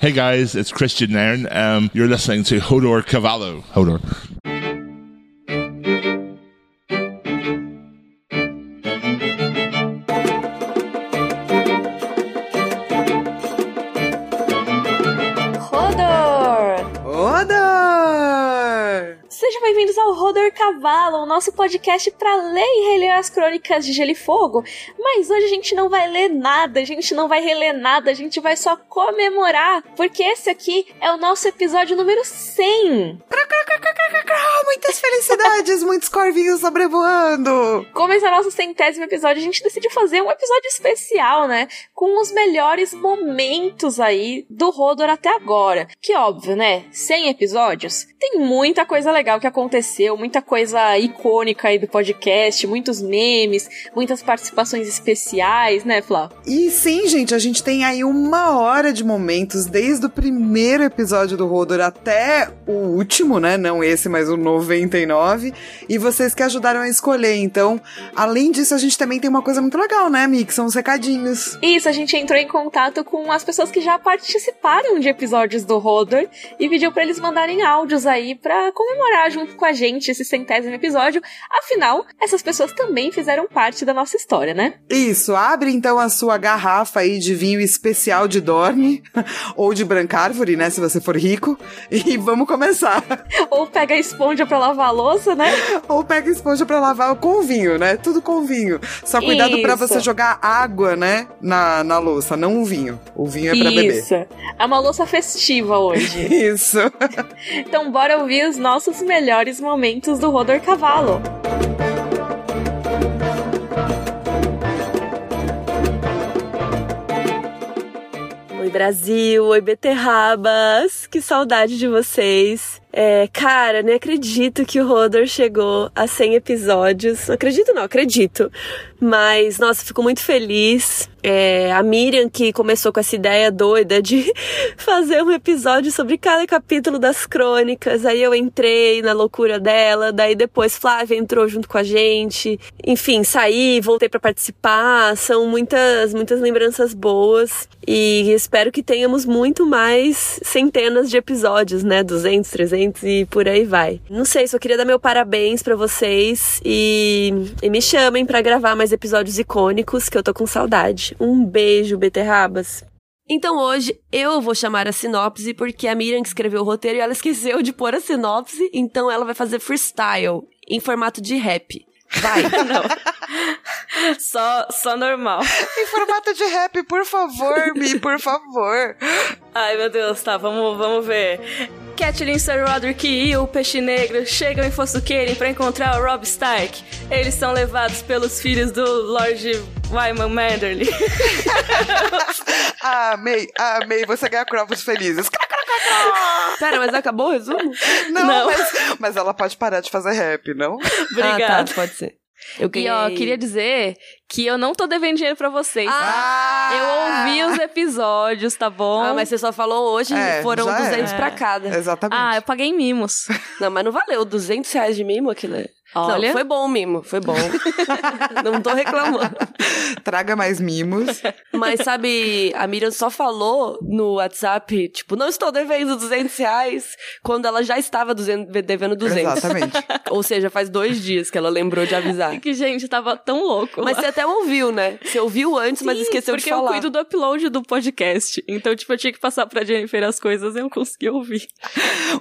Hey guys, it's Christian Nairn. Um, you're listening to Hodor Cavallo. Hodor. Nosso podcast para ler e reler as crônicas de Gelo e Fogo. Mas hoje a gente não vai ler nada, a gente não vai reler nada, a gente vai só comemorar, porque esse aqui é o nosso episódio número 100. Muitas felicidades, muitos corvinhos sobrevoando! Como esse é o nosso centésimo episódio, a gente decidiu fazer um episódio especial, né? Com os melhores momentos aí do Rodor até agora. Que óbvio, né? 100 episódios, tem muita coisa legal que aconteceu, muita coisa icônica aí do podcast, muitos memes, muitas participações especiais, né, Flá? E sim, gente, a gente tem aí uma hora de momentos, desde o primeiro episódio do Rodor até o último, né? Não esse, mas o 99. E vocês que ajudaram a escolher. Então, além disso, a gente também tem uma coisa muito legal, né, Mi? Que são os recadinhos. Isso, a gente entrou em contato com as pessoas que já participaram de episódios do Rodor e pediu pra eles mandarem áudios aí pra comemorar junto com a gente esse centésimo episódio. Afinal, essas pessoas também fizeram parte da nossa história, né? Isso, abre então a sua garrafa aí de vinho especial de Dorne, ou de Brancárvore, né, se você for rico, e vamos começar. Ou pega a esponja pra lavar a louça, né? Ou pega esponja pra lavar com vinho, né? Tudo com vinho. Só cuidado pra Isso. você jogar água, né, na, na louça, não o vinho. O vinho é pra beber. Isso. É uma louça festiva hoje. Isso. então bora ouvir os nossos melhores momentos do Rodor Cavalo. Oi Brasil, oi beterrabas, que saudade de vocês. É, cara, nem acredito que o Rodor chegou a 100 episódios. Não acredito não, acredito. Mas, nossa, fico muito feliz. É, a Miriam que começou com essa ideia doida de fazer um episódio sobre cada capítulo das crônicas. Aí eu entrei na loucura dela, daí depois Flávia entrou junto com a gente. Enfim, saí, voltei para participar. São muitas, muitas lembranças boas e espero que tenhamos muito mais centenas de episódios, né? 200, 300 e por aí vai. Não sei, só queria dar meu parabéns para vocês e, e me chamem para gravar mais episódios icônicos que eu tô com saudade. Um beijo, beterrabas. Então hoje eu vou chamar a sinopse porque a Miriam que escreveu o roteiro e ela esqueceu de pôr a sinopse, então ela vai fazer freestyle em formato de rap. Vai. Só, só normal. em formato de rap, por favor, Mi, por favor. Ai, meu Deus, tá, vamos, vamos ver. Catelyn, Sir Roderick e o Peixe Negro chegam em Fossuqueiren para encontrar o Rob Stark. Eles são levados pelos filhos do Lord Wyman Manderly. Amei, amei. Você ganha cravos felizes. Pera, mas acabou o resumo? Não, Não. Mas, mas ela pode parar de fazer rap, não? Obrigada. Ah, tá, pode ser. Eu E ó, queria dizer que eu não tô devendo dinheiro pra vocês. Ah! Eu ouvi os episódios, tá bom? Ah, mas você só falou hoje, É, foram já 200 é. pra cada. Exatamente. Ah, eu paguei mimos. Não, mas não valeu. 200 reais de mimo aquilo. é- Olha. Não, foi bom o mimo, foi bom. não tô reclamando. Traga mais mimos. Mas sabe, a Miriam só falou no WhatsApp, tipo, não estou devendo 200 reais, quando ela já estava 200 devendo 200. Exatamente. Ou seja, faz dois dias que ela lembrou de avisar. Que, gente, tava tão louco. Mas lá. você até ouviu, né? Você ouviu antes, mas Sim, esqueceu de porque falar. eu cuido do upload do podcast. Então, tipo, eu tinha que passar pra Jennifer as coisas e eu consegui ouvir.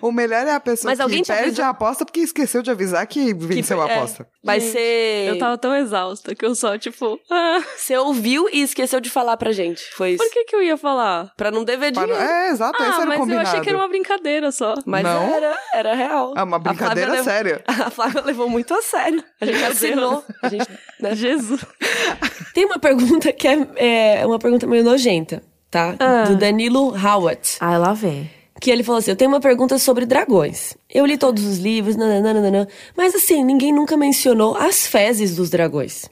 O melhor é a pessoa Mas que perde avisou? a aposta porque esqueceu de avisar que venceu a é. aposta. Vai Gente, ser. Eu tava tão exausta que eu só, tipo, ah, Você ouviu e esqueceu de falar pra gente. Foi isso. por que que eu ia falar? Pra não dever Para- dinheiro. É, exato, esse Ah, era mas eu combinado. achei que era uma brincadeira só. Mas Não? era, era real. É uma A brincadeira levou- séria. A Flávia levou muito a sério. A gente assinou. A gente, né? Jesus. Tem uma pergunta que é, é uma pergunta meio nojenta, tá? Ah. Do Danilo Howat. Ai, lá vem. Que ele falou assim: Eu tenho uma pergunta sobre dragões. Eu li todos os livros, nananana, mas assim, ninguém nunca mencionou as fezes dos dragões.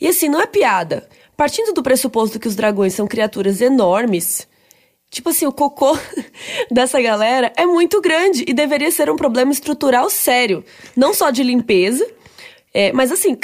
E assim, não é piada. Partindo do pressuposto que os dragões são criaturas enormes, tipo assim, o cocô dessa galera é muito grande e deveria ser um problema estrutural sério. Não só de limpeza, É, mas assim,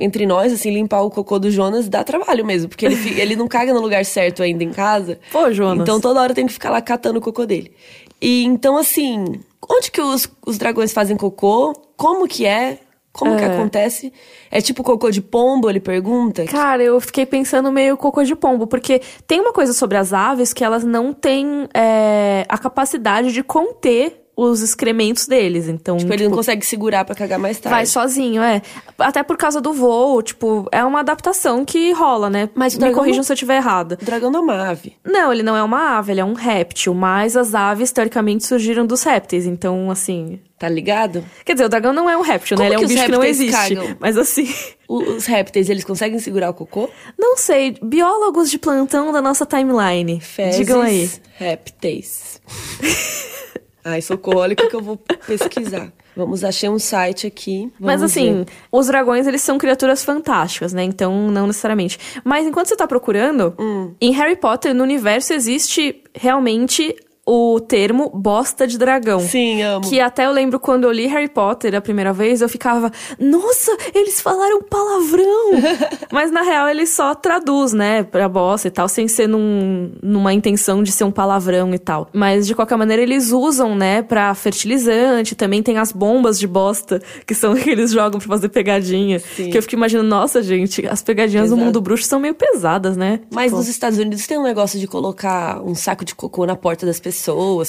entre nós, assim, limpar o cocô do Jonas dá trabalho mesmo, porque ele, ele não caga no lugar certo ainda em casa. Pô, Jonas. Então toda hora tem que ficar lá catando o cocô dele. E então, assim, onde que os, os dragões fazem cocô? Como que é? Como que É. acontece? É tipo cocô de pombo, ele pergunta? Cara, eu fiquei pensando meio cocô de pombo, porque tem uma coisa sobre as aves que elas não têm é, a capacidade de conter os excrementos deles. Então, Tipo, ele não consegue segurar pra cagar mais tarde. vai sozinho, é. Até por causa do voo, tipo, é uma adaptação que rola, né? Mas Me corrijam não- se eu estiver errada. O dragão não é uma ave. Não, ele não é uma ave, ele é um réptil, mas as aves, teoricamente, surgiram dos répteis. Então, assim. Tá ligado? Quer dizer, o dragão não é um réptil, Como né? Ele é um bicho que não existe. cagam? Mas assim. Os répteis, eles conseguem segurar o cocô? Não sei, biólogos de plantão da nossa timeline. Fezes, Digam aí. répteis. Ai, socorro, o que eu vou pesquisar. Vamos, achei um site aqui. Mas assim, ver. os dragões, eles são criaturas fantásticas, né? Então, não necessariamente. Mas enquanto você tá procurando, Hum. em Harry Potter, no universo, existe realmente o termo bosta de dragão. Sim, amo. Que até eu lembro quando eu li Harry Potter a primeira vez, eu ficava, nossa, eles falaram palavrão! Mas na real ele só traduz, né, pra bosta e tal, sem ser num, numa intenção de ser um palavrão e tal. Mas de qualquer maneira eles usam, né, pra fertilizante, também tem as bombas de bosta, que são que eles jogam pra fazer pegadinha. Sim. Que eu fico imaginando, nossa, gente, as pegadinhas do Exato. mundo bruxo são meio pesadas, né? Mas Tipo, nos Estados Unidos tem um negócio de colocar um saco de cocô na porta das pessoas,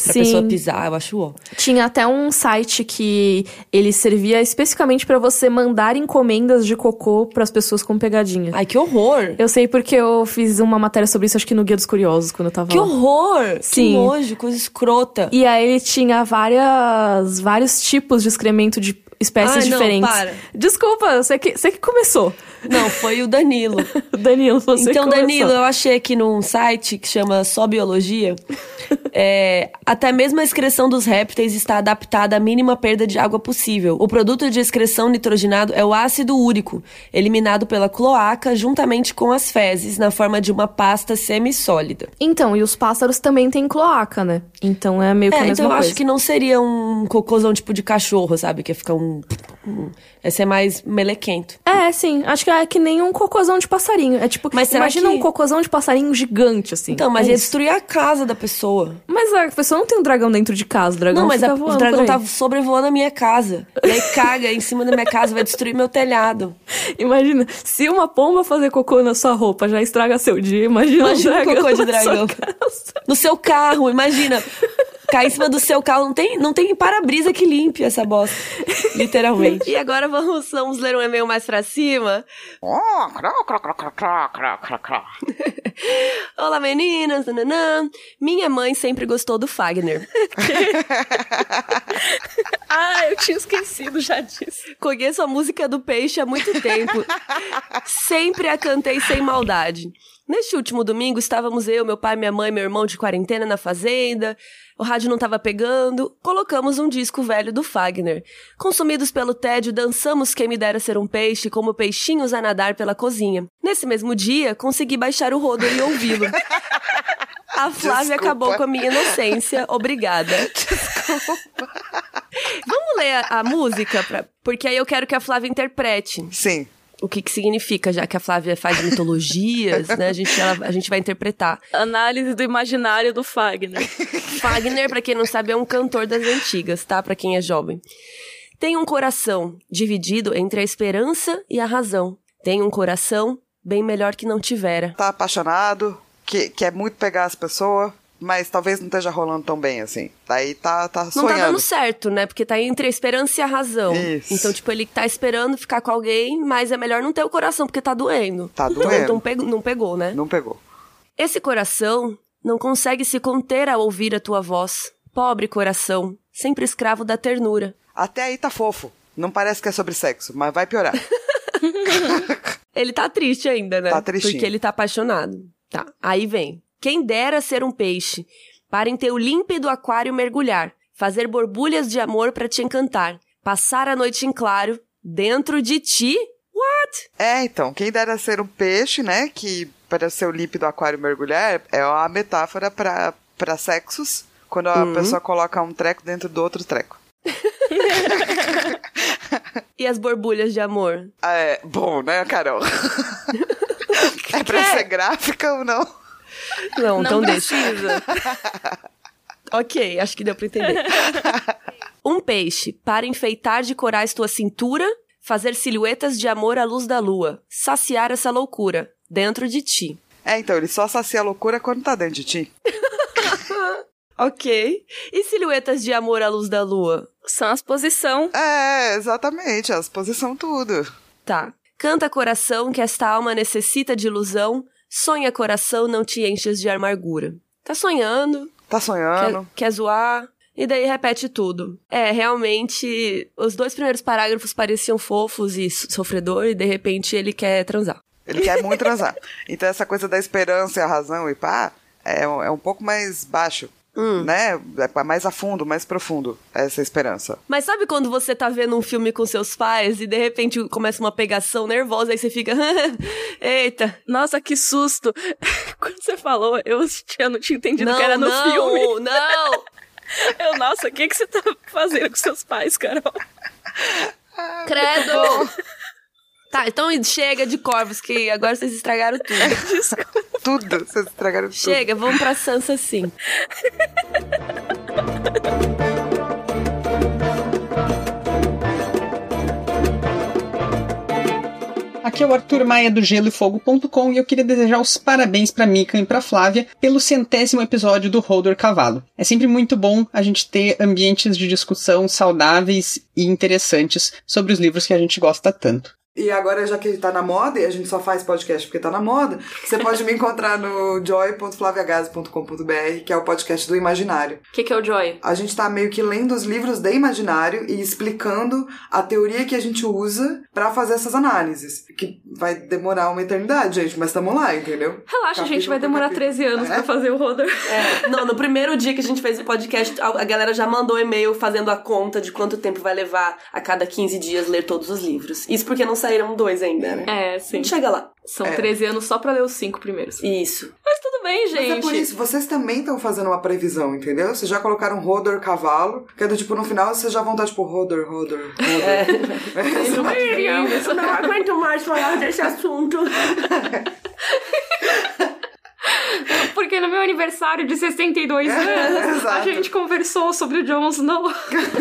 pra Sim. pessoa pisar, eu acho ó. Tinha até um site que ele servia especificamente pra você mandar encomendas de cocô pras pessoas com pegadinha. Ai, que horror! Eu sei porque eu fiz uma matéria sobre isso, acho que no Guia dos Curiosos, quando eu tava Que lá. horror! Sim. Que nojo, coisa escrota. E aí ele tinha várias, vários tipos de excremento de espécies não, diferentes. para. Desculpa, você que, você que começou. Não, foi o Danilo. Danilo, você então, começou. Danilo, eu achei aqui num site que chama Só Biologia. é, até mesmo a excreção dos répteis está adaptada à mínima perda de água possível. O produto de excreção nitrogenado é o ácido úrico, eliminado pela cloaca juntamente com as fezes, na forma de uma pasta semissólida. Então, e os pássaros também têm cloaca, né? Então é meio que a É, mesma então eu coisa. acho que não seria um cocôzão tipo de cachorro, sabe? Que ia ficar um. um esse é mais melequento. É, sim. Acho que é que nem um cocôzão de passarinho. É tipo, Mas imagina que- um cocôzão de passarinho gigante, assim. Então, mas é ia isso. destruir a casa da pessoa. Mas a pessoa não tem um dragão dentro de casa, o dragão Não, mas a- o dragão tá sobrevoando a minha casa. E aí caga em cima da minha casa, vai destruir meu telhado. Imagina, se uma pomba fazer cocô na sua roupa já estraga seu dia, imagina, Imagina um um dragão cocô de dragão. No seu carro, imagina. Cair em cima do seu carro, não tem, não tem para-brisa que limpe essa bosta. Literalmente. E agora vamos, vamos ler um e-mail mais pra cima. Olá, meninas. Nananã. Minha mãe sempre gostou do Fagner. Ah, eu tinha esquecido já disso. Conheço a música do Peixe há muito tempo. Sempre a cantei sem maldade. Neste último domingo, estávamos eu, meu pai, minha mãe, meu irmão de quarentena na fazenda. O rádio não estava pegando. Colocamos um disco velho do Fagner. Consumidos pelo tédio, dançamos Quem Me Dera Ser um Peixe como peixinhos a nadar pela cozinha. Nesse mesmo dia, consegui baixar o rodo e ouvi-lo. A Flávia Desculpa. acabou com a minha inocência. Obrigada. Vamos ler a, a música, pra- porque aí eu quero que a Flávia interprete Sim. O que, que significa, já que a Flávia faz mitologias, né? A gente, ela- a gente vai interpretar. Análise do imaginário do Fagner. Fagner, pra quem não sabe, é um cantor das antigas, tá? Pra quem é jovem. Tem um coração dividido entre a esperança e a razão. Tem um coração bem melhor que não tivera. Tá apaixonado, que quer muito pegar as pessoas, mas talvez não esteja rolando tão bem assim. Daí tá, tá Não sonhando. tá dando certo, né? Porque tá entre a esperança e a razão. Isso. Então, tipo, ele tá esperando ficar com alguém, mas é melhor não ter o coração, porque tá doendo. Tá Então, doendo. não pegou, não pegou, né? Não pegou. Esse coração não consegue se conter ao ouvir a tua voz. Pobre coração, sempre escravo da ternura. Até aí tá fofo. Não parece que é sobre sexo, mas vai piorar. Ele tá triste ainda, né? Tá tristinho. Porque ele tá apaixonado. Tá, aí vem. Quem dera ser um peixe, para em teu límpido aquário mergulhar, fazer borbulhas de amor pra te encantar, passar a noite em claro, dentro de ti? What? É, então, quem dera ser um peixe, né? Que para ser o límpido aquário mergulhar é uma metáfora pra pra sexos, quando a Uhum. pessoa coloca um treco dentro do outro treco. E as borbulhas de amor? É, bom, né, Carol? é pra ser gráfica ou não? Não, Não então deixa. precisa. Ok, acho que deu pra entender. um peixe para enfeitar de corais tua cintura, fazer silhuetas de amor à luz da lua, saciar essa loucura dentro de ti. É, então, ele só sacia a loucura quando tá dentro de ti. Ok. E silhuetas de amor à luz da lua? São as posição. É, exatamente, as posição tudo. Tá. Canta coração que esta alma necessita de ilusão, sonha coração não te enches de amargura. Tá sonhando, Tá quer, sonhando? quer zoar, e daí repete tudo. É, realmente, os dois primeiros parágrafos pareciam fofos e so- sofredor, e de repente ele quer transar. Ele quer muito transar. Então essa coisa da esperança e a razão e pá, é, é um pouco mais baixo. Né? É mais a fundo, mais profundo, essa esperança. Mas sabe quando você tá vendo um filme com seus pais e de repente começa uma pegação nervosa e você fica. Eita. Nossa, que susto. Quando você falou, eu tinha, não tinha entendido Não, que era no não, filme. não! Eu, nossa, o que, que você tá fazendo com seus pais, Carol? Credo! Tá, então chega de corvos, que agora vocês estragaram tudo. Desculpa. Tudo, vocês estragaram tudo. Chega, vamos pra Sansa sim. Aqui é o Arthur Maia do Gelo e Fogo.com e eu queria desejar os parabéns para Mika e para Flávia pelo centésimo episódio do Holder Cavalo. É sempre muito bom a gente ter ambientes de discussão saudáveis e interessantes sobre os livros que a gente gosta tanto. E agora, já que tá na moda, e a gente só faz podcast porque tá na moda, você pode me encontrar no joy.flaviagase.com.br, que é o podcast do Imaginário. O que, que é o Joy? A gente tá meio que lendo os livros de Imaginário e explicando a teoria que a gente usa pra fazer essas análises. Que vai demorar uma eternidade, gente, mas tamo lá, entendeu? Relaxa, Capítulo gente, vai demorar capítulo. 13 anos É? pra fazer o Rodor. É, não, no primeiro dia que a gente fez o podcast, a galera já mandou e-mail fazendo a conta de quanto tempo vai levar a cada 15 dias ler todos os livros. Isso porque não saíram dois ainda, né? É, A sim. gente chega lá. São É. 13 anos só pra ler os cinco primeiros. Isso. Mas tudo bem, gente. Mas é por isso, vocês também estão fazendo uma previsão, entendeu? Vocês já colocaram Rodor Cavalo, que é do tipo, no final vocês já vão estar tipo, Rodor, Rodor, Rodor. Miriam, Eu não aguento mais falar desse assunto. Porque no meu aniversário de 62 anos, a exato. gente conversou sobre o Jon Snow.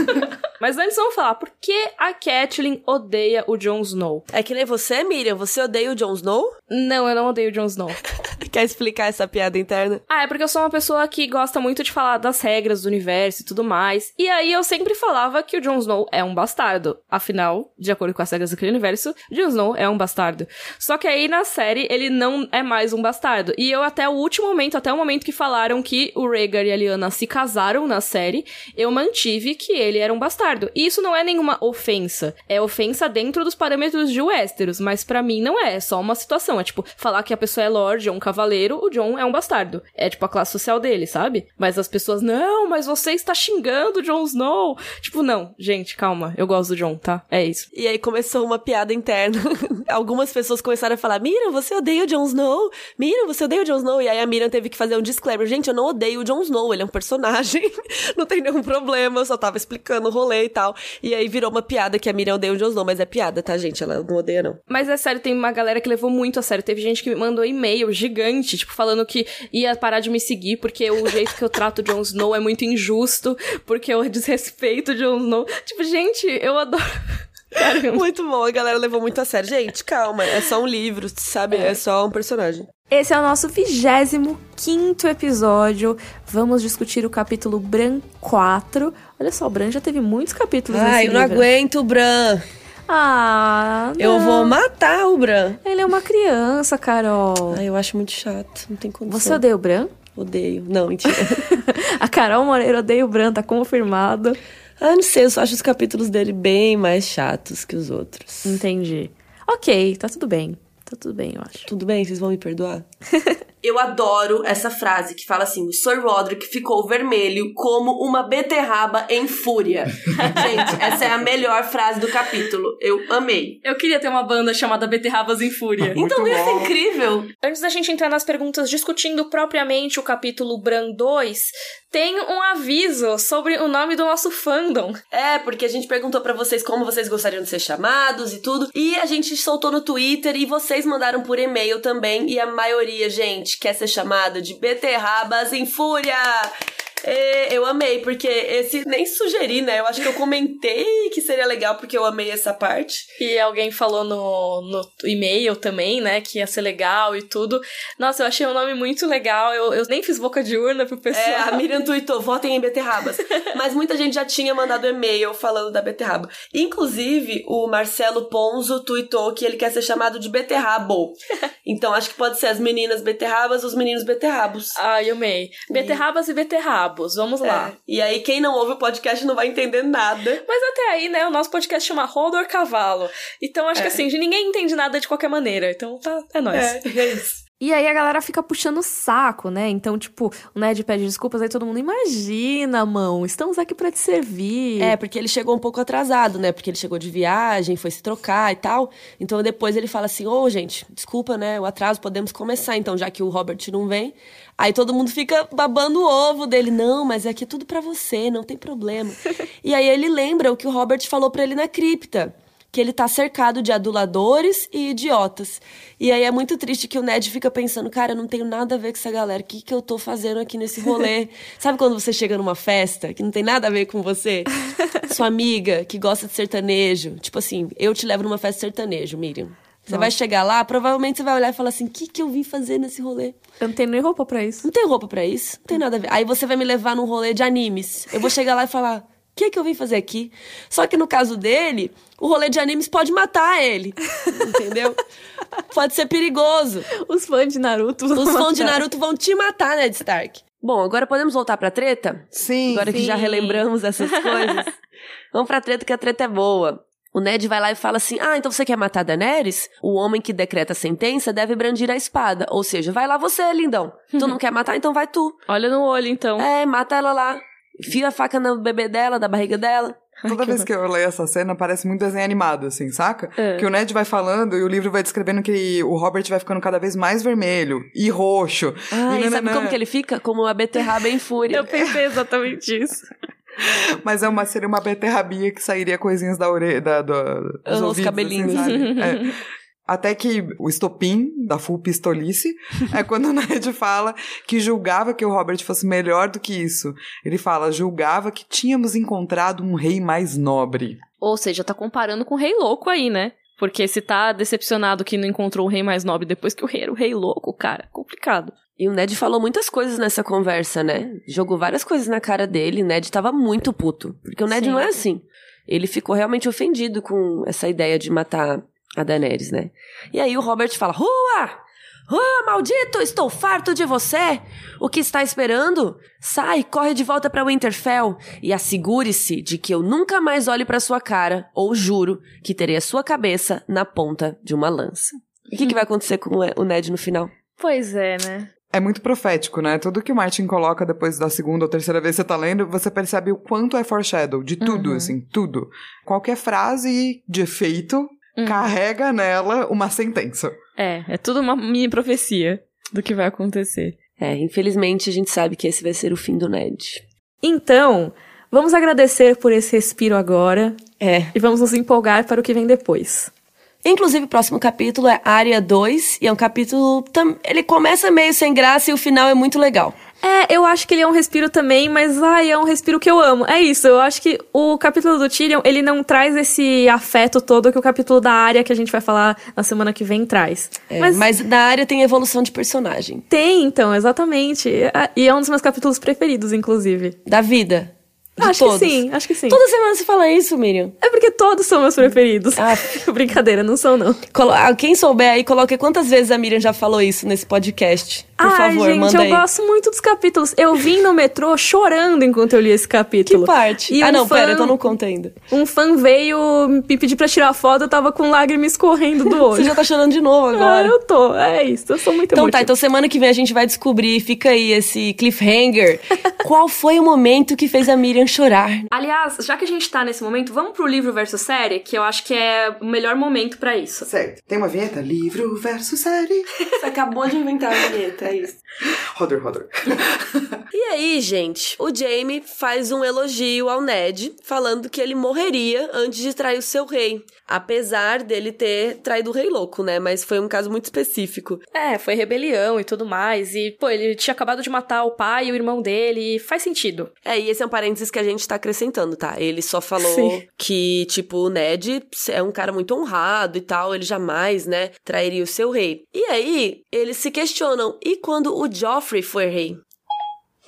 Mas antes vamos falar, por que a Catelyn odeia o Jon Snow? É que nem você, Miriam. Você odeia o Jon Snow? Não, eu não odeio o Jon Snow. Quer explicar essa piada interna? Ah, é porque eu sou uma pessoa que gosta muito de falar das regras do universo e tudo mais. E aí eu sempre falava que o Jon Snow é um bastardo. Afinal, de acordo com as regras daquele universo, Jon Snow é um bastardo. Só que aí na série ele não é mais um bastardo. E eu até o último momento, até o momento que falaram que o Rhaegar e a Lyanna se casaram na série, eu mantive que ele era um bastardo. E isso não é nenhuma ofensa. É ofensa dentro dos parâmetros de Westeros, mas pra mim não é. É só uma situação. É tipo, falar que a pessoa é lord ou um cavaleiro, o Jon é um bastardo. É tipo a classe social dele, sabe? Mas as pessoas, não, mas você está xingando o Jon Snow. Tipo, não, gente, calma. Eu gosto do Jon, tá? É isso. E aí começou uma piada interna. Algumas pessoas começaram a falar: Miriam, você odeia o Jon Snow? Miriam, você odeia o Jon Snow? E aí a Miriam teve que fazer um disclaimer. Gente, eu não odeio o Jon Snow, ele é um personagem. não tem nenhum problema, eu só tava explicando o rolê e tal. E aí virou uma piada que a Miriam odeia o Jon Snow, mas é piada, tá, gente? Ela não odeia, não. Mas é sério, tem uma galera que levou muito a sério. Teve gente que me mandou e-mail gigante, tipo, falando que ia parar de me seguir porque o jeito que eu trato o Jon Snow é muito injusto, porque eu desrespeito o Jon Snow. Tipo, gente, eu adoro. Caramba. Muito bom, a galera levou muito a sério. Gente, calma, é só um livro, sabe? É, só um personagem. Esse é o nosso 25 episódio. Vamos discutir o capítulo Bran 4. Olha só, o Bran já teve muitos capítulos Ai, eu não livro. aguento o Bran. Ah, Eu não. vou matar o Bran. Ele é uma criança, Carol. Ai, eu acho muito chato, não tem condição. Você odeia o Bran? Odeio. Não, mentira. A Carol Moreira odeia o Bran, tá confirmado. ah, não sei, eu só acho os capítulos dele bem mais chatos que os outros. Entendi. Ok, tá tudo bem. Tá tudo bem, eu acho. Tudo bem? Vocês vão me perdoar? Eu adoro essa frase que fala assim: o Sir Roderick ficou vermelho como uma beterraba em fúria. Gente, essa é a melhor frase do capítulo. Eu amei. Eu queria ter uma banda chamada Beterrabas em Fúria. então ser bom. incrível? Antes da gente entrar nas perguntas discutindo propriamente o capítulo Bran 2, tem um aviso sobre o nome do nosso fandom. É, porque a gente perguntou pra vocês como vocês gostariam de ser chamados e tudo. E a gente soltou no Twitter e vocês mandaram por e-mail também. E a maioria, gente, quer ser chamada de Beterrabas em Fúria. É, eu amei, porque esse nem sugeri, né? Eu acho que eu comentei que seria legal porque eu amei essa parte. E alguém falou no, no e-mail também, né, que ia ser legal e tudo. Nossa, eu achei o nome muito legal. Eu, eu nem fiz boca de urna pro pessoal. É, a Miriam tweetou, votem em beterrabas. Mas muita gente já tinha mandado e-mail falando da beterraba. Inclusive, o Marcelo Ponzo tweetou que ele quer ser chamado de beterrabo. Então acho que pode ser as meninas beterrabas, os meninos beterrabos. Ai, amei. Beterrabas e Vamos lá. É. E aí, quem não ouve o podcast não vai entender nada. Mas até aí, né, o nosso podcast chama Rodor Cavalo. Então acho que assim, ninguém entende nada de qualquer maneira. Então tá, é nóis. É, é isso. E aí a galera fica puxando o saco, né? Então, tipo, o Ned pede desculpas, aí todo mundo, imagina, mão, estamos aqui pra te servir. É, porque ele chegou um pouco atrasado, né? Porque ele chegou de viagem, foi se trocar e tal. Então depois ele fala assim: ô, gente, desculpa, né? O atraso, podemos começar então, já que o Robert não vem. Aí todo mundo fica babando o ovo dele. Não, mas é aqui tudo pra você, não tem problema. e aí ele lembra o que o Robert falou pra ele na cripta. Que ele tá cercado de aduladores e idiotas. E aí é muito triste que o Ned fica pensando, cara, eu não tenho nada a ver com essa galera. O que, que eu tô fazendo aqui nesse rolê? Sabe quando você chega numa festa que não tem nada a ver com você? Sua amiga que gosta de sertanejo. Tipo assim, eu te levo numa festa sertanejo, Miriam. Você vai chegar lá, provavelmente você vai olhar e falar assim: o que, que eu vim fazer nesse rolê? Eu não tenho nem roupa pra isso. Não tem roupa pra isso, não tem nada a ver. Aí você vai me levar num rolê de animes. Eu vou chegar lá e falar: que, que eu vim fazer aqui? Só que no caso dele, o rolê de animes pode matar ele. Entendeu? pode ser perigoso. Os fãs de Naruto. vão Os fãs de matar. Naruto vão te matar, Ned Stark. Bom, agora podemos voltar pra treta? Sim. Agora que já Sim. relembramos essas coisas. Vamos pra treta, que a treta é boa. O Ned vai lá e fala assim: Ah, então você quer matar Daenerys? O homem que decreta a sentença deve brandir a espada. Ou seja, vai lá você, lindão. Tu não quer matar, então vai tu. Olha no olho, então. É, mata ela lá. Enfia a faca no bebê dela, da barriga dela. Toda vez que eu leio essa cena, parece muito desenho animado, assim, saca? É. Que o Ned vai falando e o livro vai descrevendo que o Robert vai ficando cada vez mais vermelho e roxo. Ah, e e sabe como que ele fica? Como uma beterraba em fúria. Eu pensei exatamente isso. Mas é uma, seria uma beterrabinha que sairia coisinhas da orelha, da, da, dos Ah, os ouvidos, cabelinhos. assim, sabe? É. Até que o estopim da full pistolice é quando o Ned fala que julgava que o Robert fosse melhor do que isso. Ele fala, julgava que tínhamos encontrado um rei mais nobre. Ou seja, tá comparando com o rei louco aí, né? Porque se tá decepcionado que não encontrou o rei mais nobre depois que o rei era o rei louco, cara, complicado. E o Ned falou muitas coisas nessa conversa, né? Jogou várias coisas na cara dele. O Ned tava muito puto. Porque o Ned Sim. não é assim. Ele ficou realmente ofendido com essa ideia de matar a Daenerys, né? E aí o Robert fala: Rua! Rua, maldito! Estou farto de você! O que está esperando? Sai, corre de volta para Winterfell e assegure-se de que eu nunca mais olhe para sua cara, ou juro que terei a sua cabeça na ponta de uma lança. O que, que vai acontecer com o Ned no final? Pois é, né? É muito profético, né? Tudo que o Martin coloca depois da segunda ou terceira vez que você tá lendo, você percebe o quanto é foreshadow, de tudo, Uhum. assim, tudo. Qualquer frase de efeito Uhum. carrega nela uma sentença. É, é tudo uma mini profecia do que vai acontecer. É, infelizmente a gente sabe que esse vai ser o fim do Ned. Então, vamos agradecer por esse respiro agora É. e vamos nos empolgar para o que vem depois. Inclusive, o próximo capítulo é Área 2, e é um capítulo. Ele começa meio sem graça e o final é muito legal. É, eu acho que ele é um respiro também, mas ai, é um respiro que eu amo. É isso, eu acho que o capítulo do Tyrion, ele não traz esse afeto todo que o capítulo da área que a gente vai falar na semana que vem traz. É, mas, mas... na área tem evolução de personagem. tem, então, exatamente. E é um dos meus capítulos preferidos, inclusive. Da vida. Acho todos. que sim, acho que sim. Toda semana você fala isso, Miriam. É porque todos são meus preferidos. Ah. Brincadeira, não são não. Colo- ah, Quem souber aí, coloque quantas vezes a Miriam já falou isso nesse podcast. Por Ai, favor, gente, manda eu aí. gosto muito dos capítulos. Eu vim no metrô chorando enquanto eu li esse Que capítulo. parte? E ah, um não, fã- pera, então não conta ainda. Um fã veio me pedir pra tirar foto, eu tava com lágrimas escorrendo do olho. Você já tá chorando de novo Ah, agora. eu tô. É isso, eu sou muito Então tá, então semana que vem a gente vai descobrir, fica aí esse cliffhanger. Qual foi o momento que fez a Miriam chorar? Aliás, já que a gente tá nesse momento, vamos pro livro versus série, que eu acho que é o melhor momento pra isso. Certo. Tem uma vinheta? Livro versus série. Você acabou de inventar a vinheta, é isso. Rodor, rodor. E aí, gente, o Jamie faz um elogio ao Ned, falando que ele morreria antes de trair o seu rei. Apesar dele ter traído o rei louco, né? Mas foi um caso muito específico. É, foi rebelião e tudo mais. E, pô, ele tinha acabado de matar o pai e o irmão dele. E faz sentido. É, e esse é um parênteses que a gente tá acrescentando, tá? Ele só falou Sim. que, tipo, o Ned é um cara muito honrado e tal, ele jamais, né, trairia o seu rei. E aí, eles se questionam, e quando o Joffrey foi rei?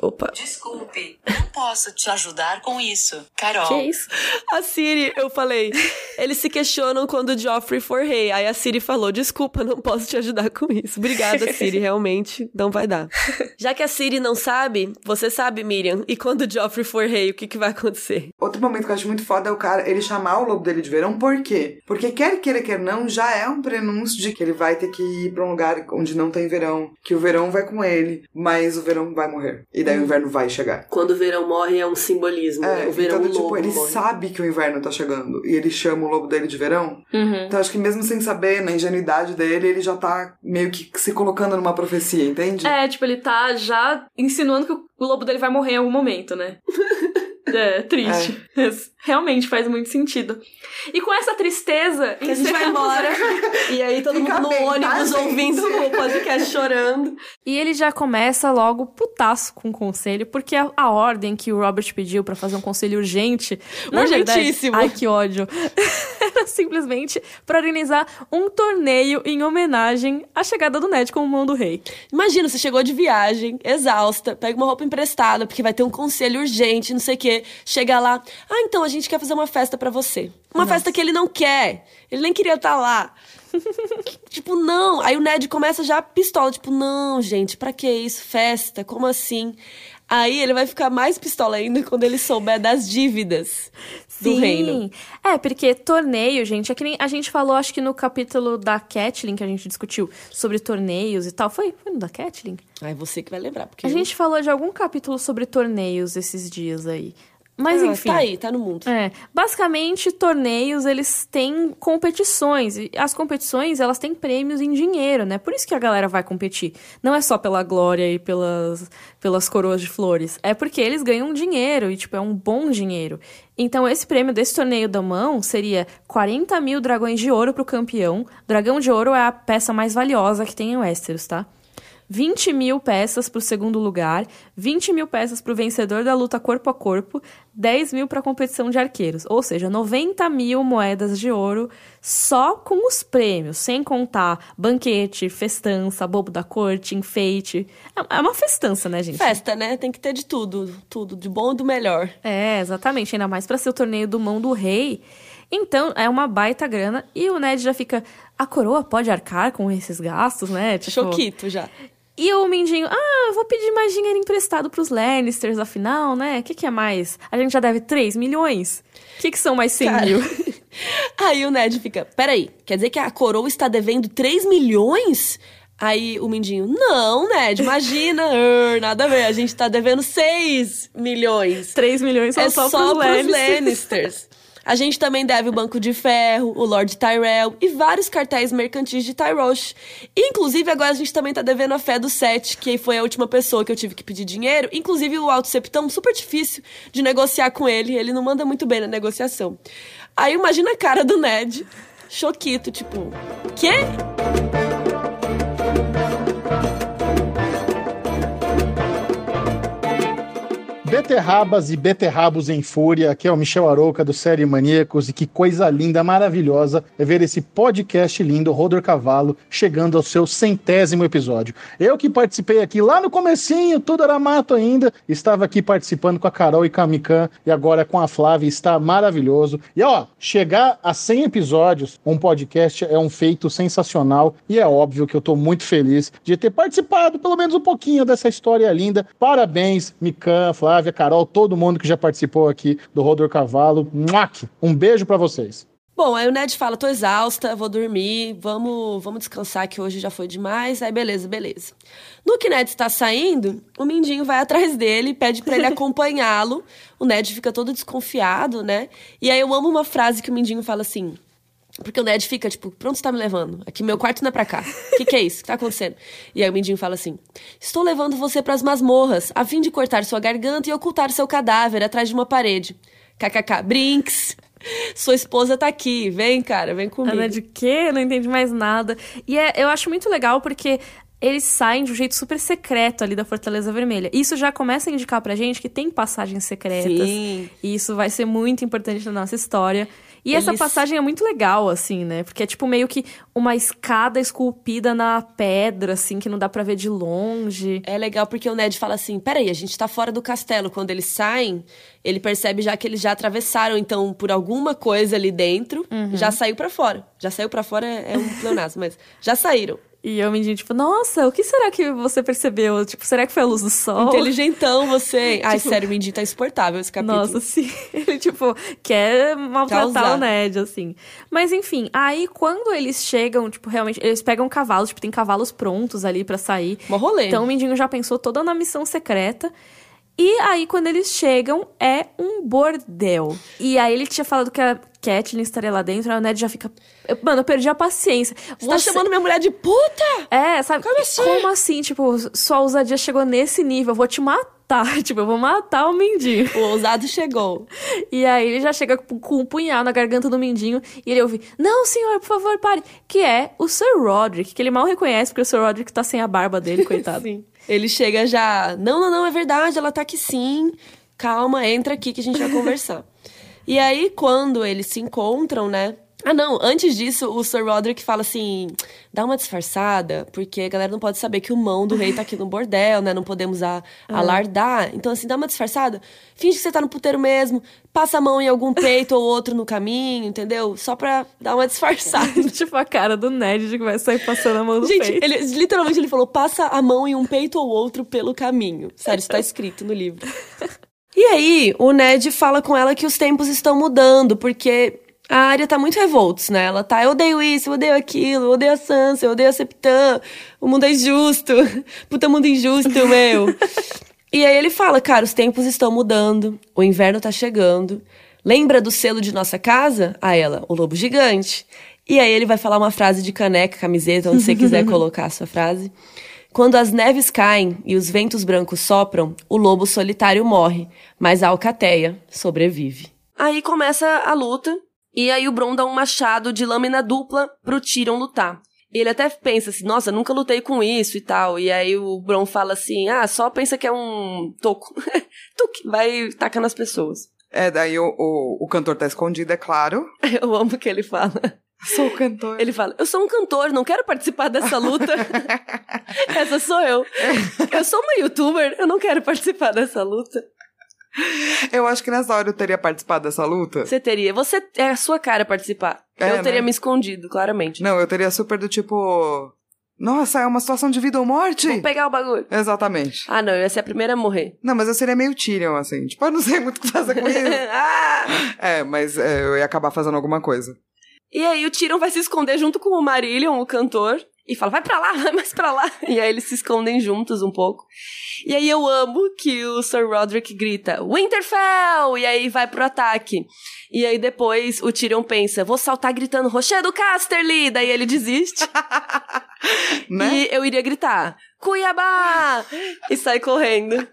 Opa. Desculpe, não posso te ajudar com isso. Carol, Que isso? A Siri, eu falei, eles se questionam quando o Joffrey for rei. Aí a Siri falou, desculpa, não posso te ajudar com isso. Obrigada, Siri, realmente não vai dar. Já que a Siri não sabe, você sabe, Miriam, e quando o Joffrey for rei, o que, que vai acontecer? Outro momento que eu acho muito foda é o cara, ele chamar o lobo dele de verão, por quê? Porque quer queira, quer não, já é um prenúncio de que ele vai ter que ir pra um lugar onde não tem verão, que o verão vai com ele, mas o verão vai morrer. E daí o inverno vai chegar. Quando o verão morre é um simbolismo, né? É, O verão então, tipo, lobo ele morre. sabe que o inverno tá chegando e ele chama o lobo dele de verão. Uhum. Então acho que mesmo sem saber, na ingenuidade dele, ele já tá meio que se colocando numa profecia, entende? É, tipo, ele tá já insinuando que o lobo dele vai morrer em algum momento, né? É, triste. Realmente faz muito sentido. E com essa tristeza, Que a gente vai embora. E aí todo Fica mundo no bem, tá, ônibus gente? ouvindo o podcast chorando. E ele já começa logo putaço com o conselho, porque a, a ordem que o Robert pediu pra fazer um conselho urgente, na verdade- Urgentíssimo. ai que ódio, era simplesmente pra organizar um torneio em homenagem à chegada do Ned como mão do rei. Imagina, você chegou de viagem, exausta, pega uma roupa emprestada, porque vai ter um conselho urgente, não sei o quê. Chega lá, ah, então a gente quer fazer uma festa pra você. Uma festa que ele não quer. Ele nem queria estar lá. tipo, não. Aí o Ned começa já pistola, tipo, não, gente, pra que isso? Festa? Como assim? Aí ele vai ficar mais pistola ainda quando ele souber das dívidas do reino. É, porque torneio, gente, é que nem a gente falou, acho que no capítulo da Catelyn que a gente discutiu sobre torneios e tal. Foi, foi no da Catelyn? Aí você que vai lembrar, porque A eu- gente falou de algum capítulo sobre torneios esses dias aí. Mas Ah, enfim. Tá aí, tá no mundo. É, basicamente, torneios, eles têm competições. E as competições, elas têm prêmios em dinheiro, né? Por isso que a galera vai competir. Não é só pela glória e pelas, pelas coroas de flores. É porque eles ganham dinheiro e, tipo, é um bom dinheiro. Então, esse prêmio desse torneio da mão seria 40 mil dragões de ouro pro campeão. Dragão de ouro é a peça mais valiosa que tem em Westeros, tá? 20 mil peças pro segundo lugar, 20 mil peças pro vencedor da luta corpo a corpo, 10 mil pra competição de arqueiros. Ou seja, 90 mil moedas de ouro só com os prêmios, sem contar banquete, festança, bobo da corte, enfeite. É é uma festança, né, gente? Festa, né? Tem que ter de tudo. Tudo, de bom e do melhor. É, exatamente. Ainda mais pra ser o torneio do mão do rei. Então, é uma baita grana. E o Ned já fica. A coroa pode arcar com esses gastos, né? Tipo, Choquito já. E o Mindinho, ah, vou pedir mais dinheiro emprestado pros Lannisters, afinal, né? O que, que é mais? A gente já deve 3 milhões? O que, que são mais 100 Cara, mil? Aí o Ned fica, peraí, quer dizer que a coroa está devendo 3 milhões? Aí o Mindinho, não, Ned, imagina, er, nada a ver, a gente tá devendo 6 milhões. 3 milhões são é só, só, pros pros Lannisters. Lannisters. A gente também deve o Banco de Ferro, o Lord Tyrell e vários cartéis mercantis de Tyrosh. Inclusive, agora a gente também tá devendo a fé do Sete, que foi a última pessoa que eu tive que pedir dinheiro. Inclusive, o Alto Septão, super difícil de negociar com ele. Ele não manda muito bem na negociação. Aí imagina a cara do Ned, choquito, tipo, quê? Beterrabas e beterrabos em fúria, aqui é o Michel Arouca do Série Maníacos e que coisa linda, maravilhosa é ver esse podcast lindo, Rodor Cavalo, chegando ao seu centésimo episódio. Eu que participei aqui lá no comecinho, tudo era mato ainda, estava aqui participando com a Carol e com a Mikan e agora com a Flávia, está maravilhoso. E ó, chegar a 100 episódios, um podcast é um feito sensacional e é óbvio que eu tô muito feliz de ter participado pelo menos um pouquinho dessa história linda. Parabéns, Mikan, Flávia, Carol, todo mundo que já participou aqui do Rodor Cavalo. Um beijo para vocês. Bom, aí o Ned fala, tô exausta, vou dormir, vamos, vamos descansar que hoje já foi demais. Aí beleza, beleza. No que o Ned está saindo, o Mindinho vai atrás dele, pede para ele acompanhá-lo. O Ned fica todo desconfiado, né? E aí eu amo uma frase que o Mindinho fala assim: porque o Ned fica, tipo, pra onde você tá me levando? Aqui meu quarto não é pra cá. O que, que é isso? O que tá acontecendo? E aí o Mindinho fala assim: Estou levando você pras masmorras, a fim de cortar sua garganta e ocultar seu cadáver atrás de uma parede. KKK, Brinks. Sua esposa tá aqui. Vem, cara, vem comigo. Ana de quê? Não entendi mais nada. E é, eu acho muito legal porque eles saem de um jeito super secreto ali da Fortaleza Vermelha. Isso já começa a indicar pra gente que tem passagens secretas. Sim. E isso vai ser muito importante na nossa história. E Eles- essa passagem é muito legal, assim, né? Porque é tipo meio que uma escada esculpida na pedra, assim, que não dá pra ver de longe. É legal porque o Ned fala assim: peraí, a gente tá fora do castelo. Quando eles saem, ele percebe já que eles já atravessaram, então, por alguma coisa ali dentro, já saiu pra fora. Já saiu pra fora é é um pleonasmo, mas já saíram. E eu me digo, tipo, nossa, o que será que você percebeu? Tipo, será que foi a luz do sol? Inteligentão você. Ai, Tipo- sério, o Mindy tá insuportável esse capítulo. Nossa, sim. Ele, tipo, quer maltratar Causar. o Ned, assim. Mas, enfim, aí quando eles chegam, tipo, realmente, eles pegam cavalos, tipo, tem cavalos prontos ali pra sair. Mó rolê. Então o Mindinho já pensou toda na missão secreta. E aí, quando eles chegam, é um bordel. E aí ele tinha falado que a Catelyn estaria lá dentro, aí o Ned já fica. Mano, eu perdi a paciência. Você tá chamando minha mulher de puta? É, sabe? Como assim? Como assim? Tipo, sua ousadia chegou nesse nível, eu vou te matar. Tipo, eu vou matar o Mindinho. O ousado chegou. E aí ele já chega com com um punhal na garganta do Mindinho e ele ouve: Não, senhor, por favor, pare. Que é o Sir Roderick, que ele mal reconhece porque o Sir Roderick tá sem a barba dele, coitado. Sim. Ele chega já. Não, não, não, é verdade, ela tá aqui sim. Calma, entra aqui que a gente vai conversar. e aí, quando eles se encontram, né? Ah, não, antes disso, o Sir Roderick fala assim: dá uma disfarçada, porque a galera não pode saber que o mão do rei tá aqui no bordel, né? Não podemos a- alardar. Então, assim, dá uma disfarçada. Finge que você tá no puteiro mesmo, passa a mão em algum peito ou outro no caminho, entendeu? Só pra dar uma disfarçada. tipo a cara do Ned de que vai sair passando a mão no Gente, peito. ele, literalmente ele falou: passa a mão em um peito ou outro pelo caminho. Sério, isso tá escrito no livro. E aí, o Ned fala com ela que os tempos estão mudando, porque a área tá muito revoltos, né? Ela tá, eu odeio isso, eu odeio aquilo, eu odeio a Sansa, eu odeio a Septã, o mundo é injusto, puta mundo injusto, meu. e aí ele fala, cara, os tempos estão mudando, o inverno tá chegando. Lembra do selo de nossa casa? A ela, o lobo gigante. E aí ele vai falar uma frase de caneca, camiseta, onde você quiser colocar a sua frase. Quando as neves caem e os ventos brancos sopram, o lobo solitário morre, mas a alcateia sobrevive. Aí começa a luta, e aí o Bron dá um machado de lâmina dupla pro Tyrion lutar. Ele até pensa assim, nossa, nunca lutei com isso e tal. E aí o Bron fala assim, ah, só pensa que é um toco. Tuque, vai tacar nas pessoas. É, daí o, o, o cantor tá escondido, é claro. Eu amo que ele fala. Sou o cantor. Ele fala: Eu sou um cantor, não quero participar dessa luta. Essa sou eu. Eu sou uma youtuber, eu não quero participar dessa luta. Eu acho que nessa hora eu teria participado dessa luta. Você teria. Você é a sua cara participar. É, eu teria né? me escondido, claramente. Não, eu teria super do tipo. Nossa, é uma situação de vida ou morte? Vou pegar o bagulho. Exatamente. Ah, não, eu ia ser a primeira a morrer. Não, mas eu seria meio Tyrion, assim. Tipo, eu não sei muito o que fazer com isso. ah! é, mas é, eu ia acabar fazendo alguma coisa. E aí o Tyrion vai se esconder junto com o Marillion, o cantor, e fala, vai pra lá, vai mais pra lá. E aí eles se escondem juntos um pouco. E aí eu amo que o Sir Roderick grita, Winterfell! E aí vai pro ataque. E aí depois o Tyrion pensa, vou saltar gritando, Rochedo Casterly! Daí ele desiste. Né? E eu iria gritar, Cuiabá! E sai correndo.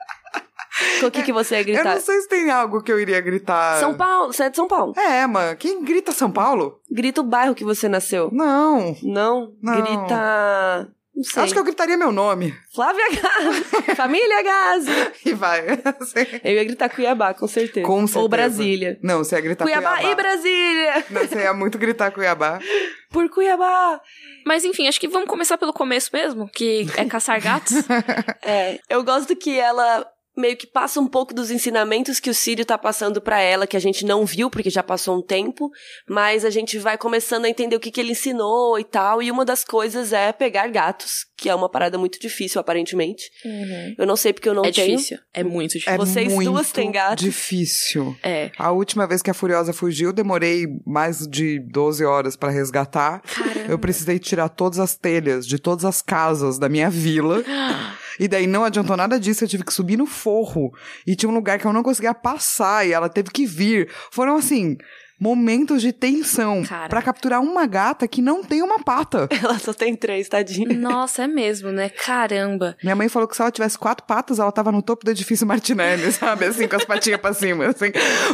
O que, que você ia Eu gritar? não sei se tem algo que eu iria gritar. São Paulo, você é de São Paulo. É, mano. Quem grita São Paulo? Grita o bairro que você nasceu. Não. Não, Não. grita. Não sei. Acho que eu gritaria meu nome. Flávia Gazi. Família Gazi. E vai. Eu ia gritar Cuiabá, com certeza. Com certeza. Ou Brasília. Não, você ia gritar Cuiabá, Cuiabá. e Brasília! Não, você ia muito gritar Cuiabá. Por Cuiabá! Mas enfim, acho que vamos começar pelo começo mesmo, que é caçar gatos. É, eu gosto que ela meio que passa um pouco dos ensinamentos que o Círio tá passando pra ela, que a gente não viu porque já passou um tempo, mas a gente vai começando a entender o que, que ele ensinou e tal, e uma das coisas é pegar gatos, que é uma parada muito difícil, aparentemente. Eu não sei porque eu não é tenho. difícil. É muito É difícil. Vocês muito duas têm gato? difícil. É. A última vez que a Furiosa fugiu, demorei mais de 12 horas pra resgatar. Eu precisei tirar todas as telhas de todas as casas da minha vila. E daí não adiantou nada disso, eu tive que subir no forro. E tinha um lugar que eu não conseguia passar e ela teve que vir. Foram assim, momentos de tensão pra capturar uma gata que não tem uma pata. Ela só tem três, tadinha. Nossa, é mesmo, né? Caramba. Minha mãe falou que se ela tivesse quatro patas, ela tava no topo do edifício Martinelli, sabe? Assim, com as patinhas pra cima, assim.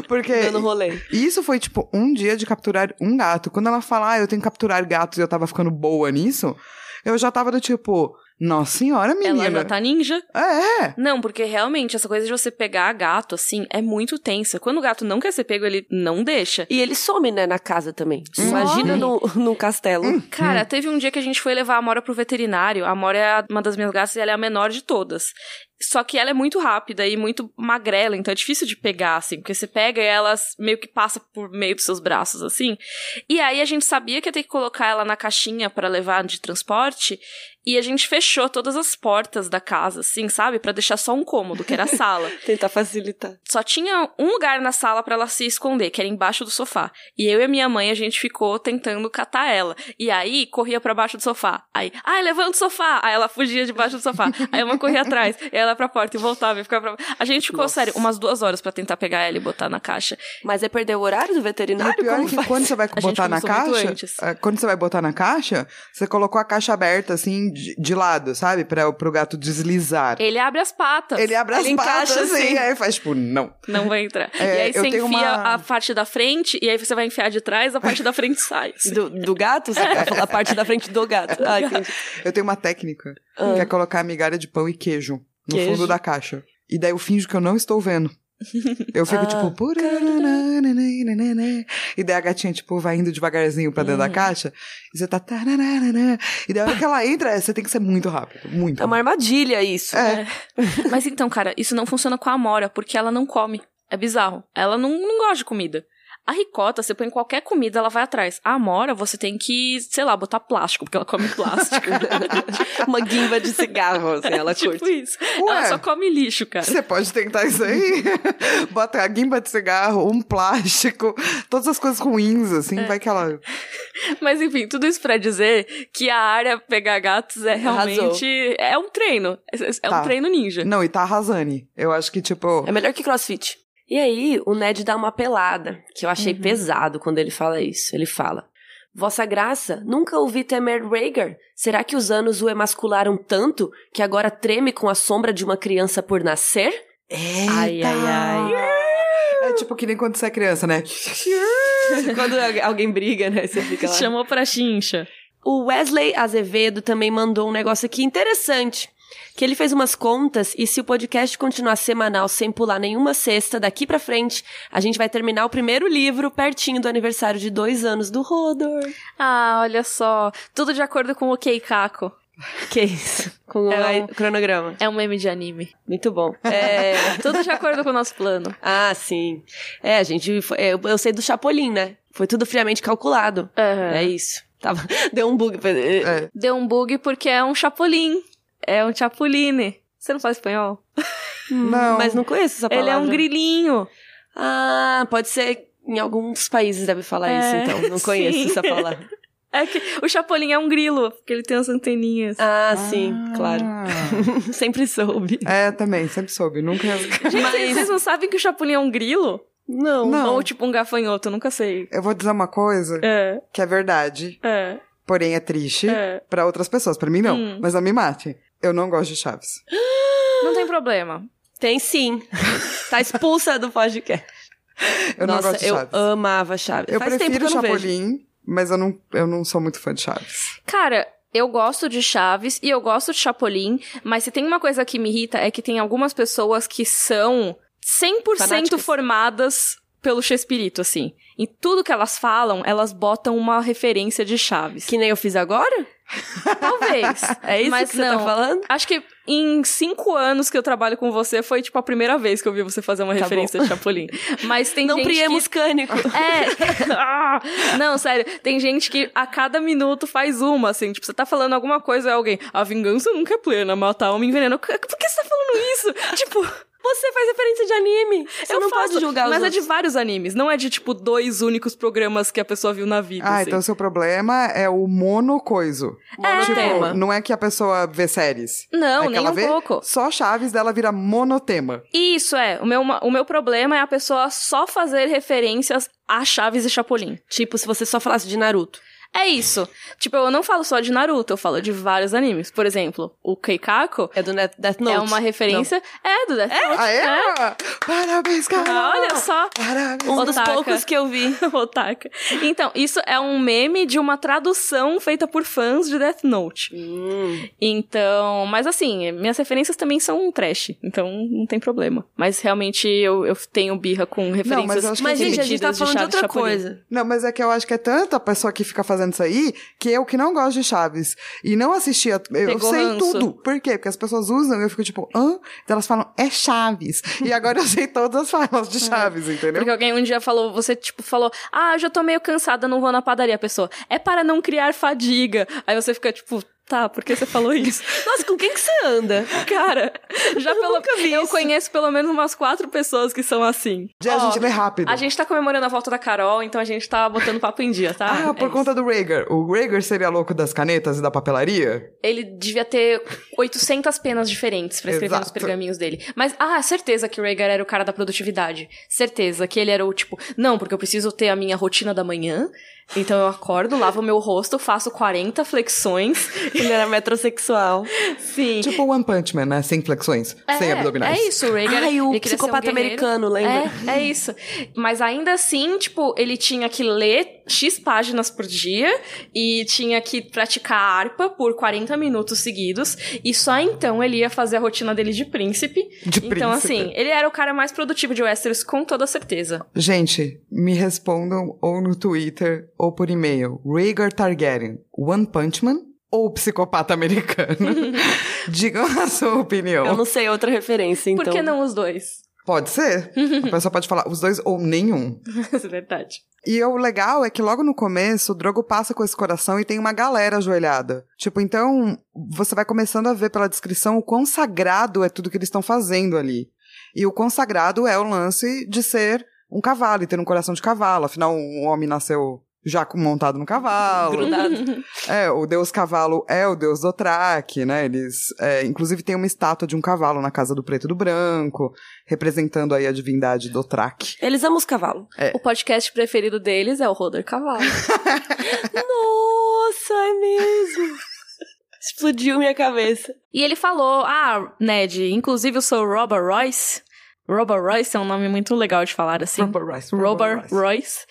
Porque. Dando rolê. E Isso foi, tipo, um dia de capturar um gato. Quando ela fala, ah, eu tenho que capturar gatos e eu tava ficando boa nisso, eu já tava do tipo, nossa senhora, menina. Ela já tá ninja. É, Não, porque realmente essa coisa de você pegar gato, assim, é muito tensa. Quando o gato não quer ser pego, ele não deixa. E ele some, né, na casa também. Some. Imagina no, no castelo. Hum. Cara, teve um dia que a gente foi levar a Amora pro veterinário. A Amora é uma das minhas gatas e ela é a menor de todas. Só que ela é muito rápida e muito magrela, então é difícil de pegar, assim, porque você pega e ela meio que passa por meio dos seus braços, assim. E aí a gente sabia que ia ter que colocar ela na caixinha pra levar de transporte. E a gente fechou todas as portas da casa, assim, sabe? Pra deixar só um cômodo, que era a sala. Tentar facilitar. Só tinha um lugar na sala pra ela se esconder, que era embaixo do sofá. E eu e a minha mãe, a gente ficou tentando catar ela. E aí, corria pra baixo do sofá. Aí, ai, levanta o sofá! Aí ela fugia debaixo do sofá. Aí uma corria atrás. E ela ia pra porta e voltava e ficava pra... A gente ficou, Nossa. sério, umas duas horas pra tentar pegar ela e botar na caixa. Mas é perder o horário do E veterinário? o pior é que faz? quando você vai A botar na caixa, é, quando você vai botar na caixa, você colocou a caixa aberta, assim, de, de lado, sabe? Pra, pro gato deslizar. Ele abre as patas. Ele abre as Ele patas, encaixa assim, assim. aí faz tipo, não. Não vai entrar. É, e aí eu você tenho enfia uma- a parte da frente, e aí você vai enfiar de trás, a parte da frente sai. Do, do gato? Você quer falar a parte da frente do gato. Ah, entendi. Eu tenho uma técnica, Ah. que é colocar migalha de pão e queijo no Queijo? fundo da caixa. E daí eu finjo que eu não estou vendo. Eu fico Ah. tipo. E daí a gatinha, tipo, vai indo devagarzinho pra dentro Uhum. da caixa. E você tá. E daí a hora que ela entra, você tem que ser muito rápido. Muito. É uma armadilha isso. É. Mas então, cara, isso não funciona com a Amora, porque ela não come. É bizarro. Ela não, não gosta de comida. A ricota, você põe qualquer comida, ela vai atrás. A Amora, você tem que, sei lá, botar plástico, porque ela come plástico. Uma guimba de cigarro, assim, ela tipo curte. isso. Ué. Ela só come lixo, cara. Você pode tentar isso aí. Bota a guimba de cigarro, um plástico, todas as coisas ruins, assim, É. vai que ela. Mas enfim, tudo isso pra dizer que a área pegar gatos é realmente. É um treino. É, é Tá. um treino ninja. Não, e tá arrasando. Eu acho que, tipo. É melhor que crossfit. E aí, o Ned dá uma pelada, que eu achei pesado quando ele fala isso. Ele fala: Vossa Graça, nunca ouvi temer Rhaegar. Será que os anos o emascularam tanto que agora treme com a sombra de uma criança por nascer? Ai, ai, ai. É tipo que nem quando você é criança, né? Quando alguém briga, né? Você fica lá. Chamou pra chincha. O Wesley Azevedo também mandou um negócio aqui interessante. Que ele fez umas contas e se o podcast continuar semanal sem pular nenhuma sexta daqui pra frente, a gente vai terminar o primeiro livro pertinho do aniversário de dois anos do Rodor. Ah, olha só. Tudo de acordo com o Keikako. Que isso? Com É o um- cronograma. É um meme de anime. Muito bom. É... Tudo de acordo com o nosso plano. ah, sim. É, a gente. foi- é, Eu, eu sei do Chapolin, né? Foi tudo friamente calculado. Aham. É isso. Tava... Deu um bug. É. Deu um bug porque é um chapolim. É um chapuline. Você não fala espanhol? Não. Mas não conheço essa palavra. Ele é um grilinho. Ah, pode ser. Em alguns países deve falar É, isso, então. Não conheço sim. essa palavra. É que o chapolim é um grilo, porque ele tem as anteninhas. Ah, sim, claro. Ah. Sempre soube. É, também, sempre soube. Nunca. Gente, vocês não sabem que o chapolim é um grilo? Não. Não. Ou tipo um gafanhoto, nunca sei. Eu vou dizer uma coisa É, que é verdade, é, porém é triste é. pra outras pessoas. Pra mim, não. Hum. Mas não me mate. Eu não gosto de Chaves. Não tem problema. Tem sim. tá expulsa do podcast. Eu Nossa, não gosto de eu Chaves. amava Chaves. Eu Faz tempo prefiro que eu não vejo. Chapolin, mas eu não, eu não sou muito fã de Chaves. Cara, Eu gosto de Chaves e eu gosto de Chapolin, mas se tem uma coisa que me irrita é que tem algumas pessoas que são 100% Fanáticas. formadas pelo Chespirito, assim. Em tudo que elas falam, elas botam uma referência de Chaves. Que nem eu fiz agora? Talvez. É isso Mas que você tá não. falando? Acho que em cinco anos que eu trabalho com você, foi, tipo, a primeira vez que eu vi você fazer uma Tá referência de Chapolin. Mas tem Não gente priemos que... cânico. É. Ah! Não, sério. Tem gente que a cada minuto faz uma, assim. Tipo, você tá falando alguma coisa e alguém. A vingança nunca é plena, matar homem envenena. Por que você tá falando isso? Tipo. Você faz referência de anime. Você eu não faço, pode julgar os Mas é de vários animes. Não é de, tipo, dois únicos programas que a pessoa viu na vida. Ah, assim. então o seu problema é o monocoiso. Monotema. Tipo, não é que a pessoa vê séries. Não, é que nem ela um vê pouco. Só Chaves dela vira monotema. Isso é. O meu, o meu problema é a pessoa só fazer referências a Chaves e Chapolin. Tipo, se você só falasse de Naruto. É isso. Tipo, eu não falo só de Naruto, eu falo de vários animes. Por exemplo, o Keikako É do Net- Death Note. é uma referência. É, do Death Note. Ah, é? Parabéns, cara! Ah, olha só. Parabéns. Um dos Otaka. poucos que eu vi. Otaka. Então, isso é um meme de uma tradução feita por fãs de Death Note. Hum. Então, mas assim, minhas referências também são um trash, então não tem problema. Mas realmente eu, eu tenho birra com referências mas acho que Mas, gente, a gente tá falando de Chaves outra Chapolin. coisa. Não, mas é que eu acho que é tanta pessoa que fica fazendo isso aí que eu que não gosto de Chaves e não assistia. Eu sei ranço. tudo. Por quê? Porque as pessoas usam e eu fico tipo, hã? Então elas falam, é Chaves. E agora eu sei todas as falas de Chaves, entendeu? Porque alguém um dia falou, você tipo falou, ah, eu já tô meio cansada, não vou na padaria. A pessoa, é para não criar fadiga. Aí você fica tipo, tá, por que você falou isso? Nossa, com quem que você anda? Cara, já pelo, nunca vi eu isso. conheço pelo menos umas quatro pessoas que são assim. Já a Ó, gente lê rápido. A gente tá comemorando a volta da Carol, então a gente tá botando papo em dia, tá? Ah, por É conta do Rhaegar. O Rhaegar seria louco das canetas e da papelaria? Ele devia ter 800 penas diferentes pra escrever nos Exato. pergaminhos dele. Mas, ah, certeza que o Rhaegar era o cara da produtividade. Certeza que ele era o tipo, não, porque eu preciso ter a minha rotina da manhã. Então eu acordo, lavo meu rosto, faço 40 flexões. Ele era metrosexual. Sim. Tipo One Punch Man, né? Sem flexões, sem abdominais. É isso, o Rhaegar. Ai, o um psicopata guerreiro. americano, lembra? É, é isso. Mas ainda assim, tipo, ele tinha que ler X páginas por dia e tinha que praticar harpa por 40 minutos seguidos. E só então ele ia fazer a rotina dele de príncipe. De então, príncipe. assim, ele era o cara mais produtivo de Westeros, com toda certeza. Gente, me respondam ou no Twitter ou por e-mail. Rhaegar Targaryen, One Punch Man ou psicopata americano? Digam a sua opinião. Eu não sei outra referência, então. Por que não os dois? Pode ser? A pessoa pode falar os dois ou nenhum. é verdade. E o legal é que logo no começo, o Drogo passa com esse coração e tem uma galera ajoelhada. Tipo, então, você vai começando a ver pela descrição o quão sagrado é tudo que eles estão fazendo ali. E o quão sagrado é o lance de ser um cavalo e ter um coração de cavalo. Afinal, um homem nasceu já montado no cavalo. Grudado. É, o deus cavalo é o deus Dothraki, né? Eles, é, inclusive, tem uma estátua de um cavalo na casa do preto e do branco, representando aí a divindade Dothraki. Eles amam os cavalos. O podcast preferido deles é o Roder Cavalo. Nossa, é mesmo. Explodiu minha cabeça. E ele falou: Ah, Ned, inclusive eu sou Robert Royce. Robert Royce é um nome muito legal de falar assim. Robert Rice. Robert Rice. Royce.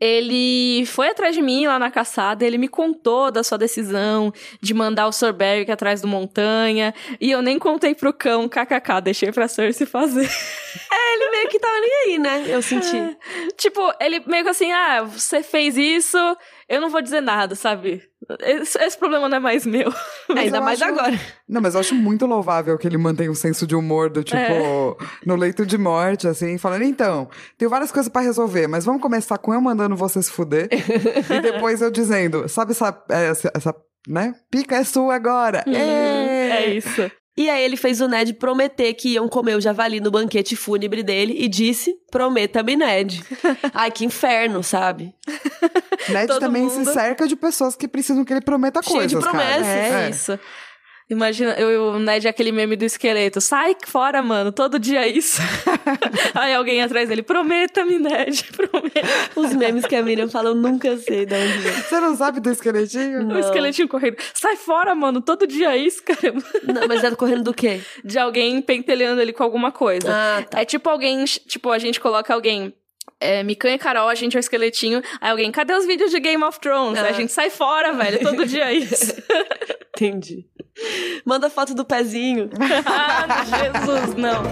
Ele foi atrás de mim lá na caçada, ele me contou da sua decisão de mandar o Sir Beric atrás do montanha, e eu nem contei pro cão, kkk, deixei pra Cersei fazer. É, ele meio que tava nem aí, né? Eu senti. tipo, ele meio que assim, ah, você fez isso, eu não vou dizer nada, sabe? Esse, esse problema não é mais meu. Ainda eu mais acho- agora. Não, mas eu acho muito louvável que ele mantém um senso de humor do tipo, É. no leito de morte, assim, falando, então, tenho várias coisas pra resolver, mas vamos começar com eu mandando você se fuder. e depois eu dizendo, sabe essa, essa, essa, né? Pica é sua agora. É isso. E aí ele fez o Ned prometer que iam comer o javali no banquete fúnebre dele e disse: prometa-me, Ned. Ai, que inferno, sabe? Ned Todo também mundo- se cerca de pessoas que precisam que ele prometa Cheio de coisas, cara. promessas. É, É. isso. Imagina, eu, o Ned é aquele meme do esqueleto. Sai fora, mano, todo dia é isso. Aí alguém atrás dele, prometa-me, Ned, prometa. Os memes que a Miriam fala, eu nunca sei de onde vem. Você não sabe do esqueletinho? O esqueletinho correndo. Sai fora, mano, todo dia é isso, caramba. Não, mas é correndo do quê? De alguém pentelhando ele com alguma coisa. Ah, tá. É tipo alguém, tipo, a gente coloca alguém é, Mikan e Carol, a gente é o esqueletinho. Aí alguém, cadê os vídeos de Game of Thrones? Ah. Aí a gente sai fora, velho. Todo dia é isso. Entendi. Manda foto do pezinho. ah, Jesus, não.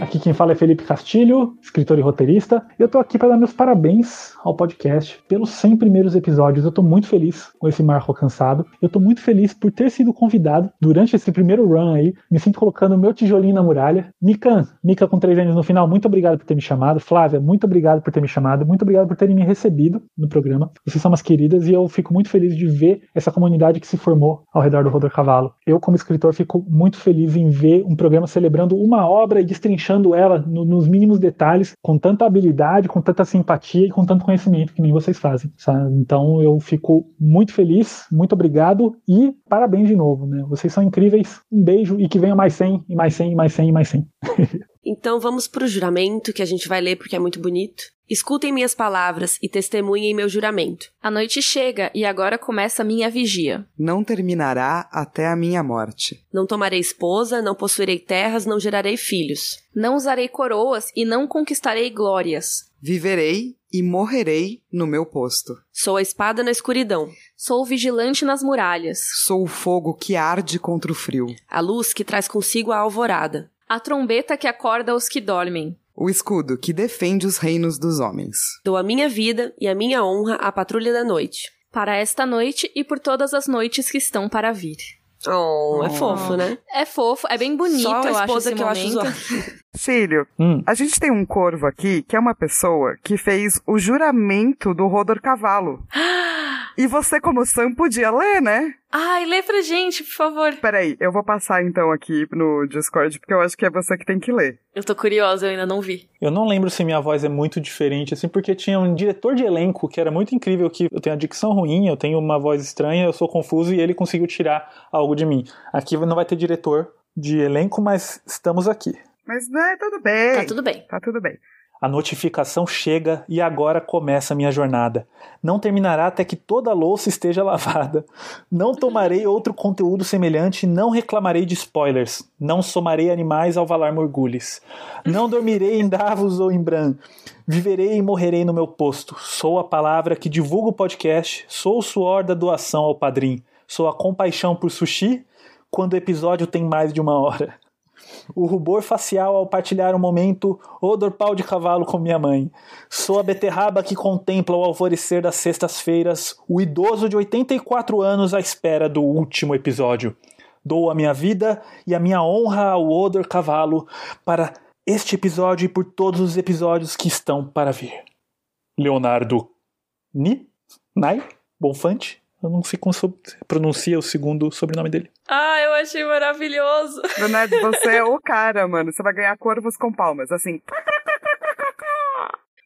Aqui quem fala é Felipe Castilho, escritor e roteirista. Eu tô aqui para dar meus parabéns ao podcast pelos 100 primeiros episódios. Eu tô muito feliz com esse marco alcançado. Eu tô muito feliz por ter sido convidado durante esse primeiro run aí. Me sinto colocando meu tijolinho na muralha. Mikan, Mika com três anos no final, muito obrigado por ter me chamado. Flávia, muito obrigado por ter me chamado. Muito obrigado por terem me recebido no programa. Vocês são umas queridas e eu fico muito feliz de ver essa comunidade que se formou ao redor do Rodor Cavalo. Eu, como escritor, fico muito feliz em ver um programa celebrando uma obra e destrinchando ela no- nos mínimos detalhes, com tanta habilidade, com tanta simpatia e com tanto conhecimento que nem vocês fazem. sabe? Então eu fico muito feliz, muito obrigado e parabéns de novo. Né? Vocês são incríveis. Um beijo e que venha mais 100, e mais 100, e mais 100, e mais 100. Então vamos pro juramento que a gente vai ler porque é muito bonito. Escutem minhas palavras e testemunhem meu juramento. A noite chega e agora começa a minha vigia. Não terminará até a minha morte. Não tomarei esposa, não possuirei terras, não gerarei filhos. Não usarei coroas e não conquistarei glórias. Viverei e morrerei no meu posto. Sou a espada na escuridão, Sou vigilante nas muralhas. Sou o fogo que arde contra o frio. a luz que traz consigo a alvorada. A trombeta que acorda os que dormem. O escudo que defende os reinos dos homens. Dou a minha vida e a minha honra à patrulha da noite. Para esta noite e por todas as noites que estão para vir. Oh, é Oh. fofo, né? É fofo, é bem bonito, Só a eu acho esposa esse que eu acho momento. Cílio, Hum. a gente tem um corvo aqui que é uma pessoa que fez o juramento do Rodor Cavalo. E você, como Sam, podia ler, né? Ai, lê pra gente, por favor. Peraí, eu vou passar então aqui no Discord, porque eu acho que é você que tem que ler. Eu tô curiosa, eu ainda não vi. Eu não lembro se minha voz é muito diferente, assim, porque tinha um diretor de elenco que era muito incrível, que eu tenho a dicção ruim, eu tenho uma voz estranha, eu sou confuso e ele conseguiu tirar algo de mim. Aqui não vai ter diretor de elenco, mas estamos aqui. Mas, né, tudo bem. Tá tudo bem. Tá tudo bem. A notificação chega e agora começa a minha jornada. Não terminará até que toda a louça esteja lavada. Não tomarei outro conteúdo semelhante, não reclamarei de spoilers. Não somarei animais ao Valar Morgulhos. Não dormirei em Davos ou em Bran. Viverei e morrerei no meu posto. Sou a palavra que divulga o podcast. Sou o suor da doação ao padrim. Sou a compaixão por sushi quando o episódio tem mais de uma hora o rubor facial ao partilhar um momento, odor pau de cavalo com minha mãe. Sou a beterraba que contempla o alvorecer das sextas-feiras, o idoso de 84 anos à espera do último episódio. Dou a minha vida e a minha honra ao odor cavalo para este episódio e por todos os episódios que estão para vir. Leonardo Ni? Nai? Bonfante? Eu não sei como so- pronuncia o segundo sobrenome dele. Ah, eu achei maravilhoso. Leonardo, você é o cara, mano. Você vai ganhar corvos com palmas, assim.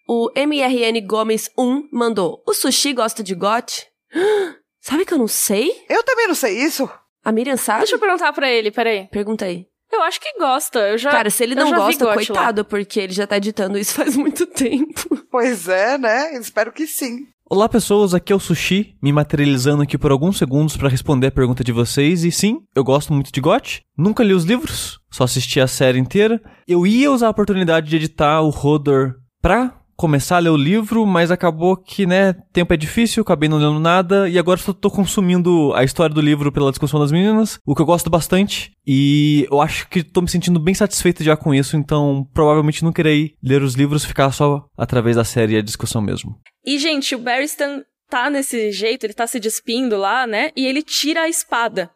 O MRN Gomes 1 mandou: O sushi gosta de gote? Sabe que eu não sei? Eu também não sei isso. A Miriam sabe? Deixa eu perguntar pra ele, peraí. Pergunta aí. Eu acho que gosta. Eu já. Cara, se ele não gosta, Got lá. coitado, porque ele já tá editando isso faz muito tempo. Pois é, né? Espero que sim. Olá pessoas, aqui é o Sushi, me materializando aqui por alguns segundos para responder a pergunta de vocês. E sim, eu gosto muito de GOT. Nunca li os livros, só assisti a série inteira. Eu ia usar a oportunidade de editar o Rodor pra começar a ler o livro, mas acabou que, né, tempo é difícil, acabei não lendo nada e agora só tô consumindo a história do livro pela discussão das meninas, o que eu gosto bastante. E eu acho que tô me sentindo bem satisfeito já com isso, então provavelmente não querei ler os livros, ficar só através da série e a discussão mesmo. E, gente, o Barristan tá nesse jeito, ele tá se despindo lá, né? E ele tira a espada.